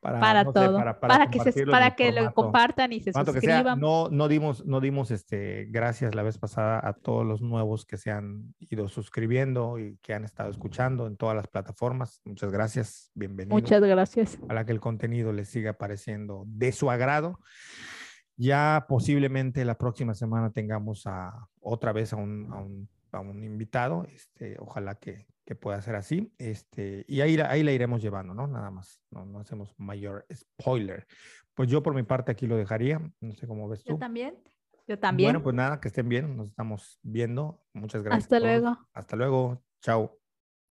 para, todo, para, que, se, para que lo compartan y se suscriban. no, no dimos, no dimos este, gracias la vez pasada a todos los nuevos que se han ido suscribiendo y que han estado escuchando en todas las plataformas. Muchas gracias, bienvenidos. Muchas gracias. Para que el contenido les siga pareciendo de su agrado. Ya posiblemente la próxima semana tengamos a, otra vez a un, a un, a un invitado. Este, ojalá que, que pueda ser así. Este, y ahí, ahí la iremos llevando, ¿no? Nada más, no, no hacemos mayor spoiler. Pues yo por mi parte aquí lo dejaría, no sé cómo ves tú. Yo también, yo también. Bueno, pues nada, que estén bien, nos estamos viendo. Muchas gracias. Hasta luego. Hasta luego, chao.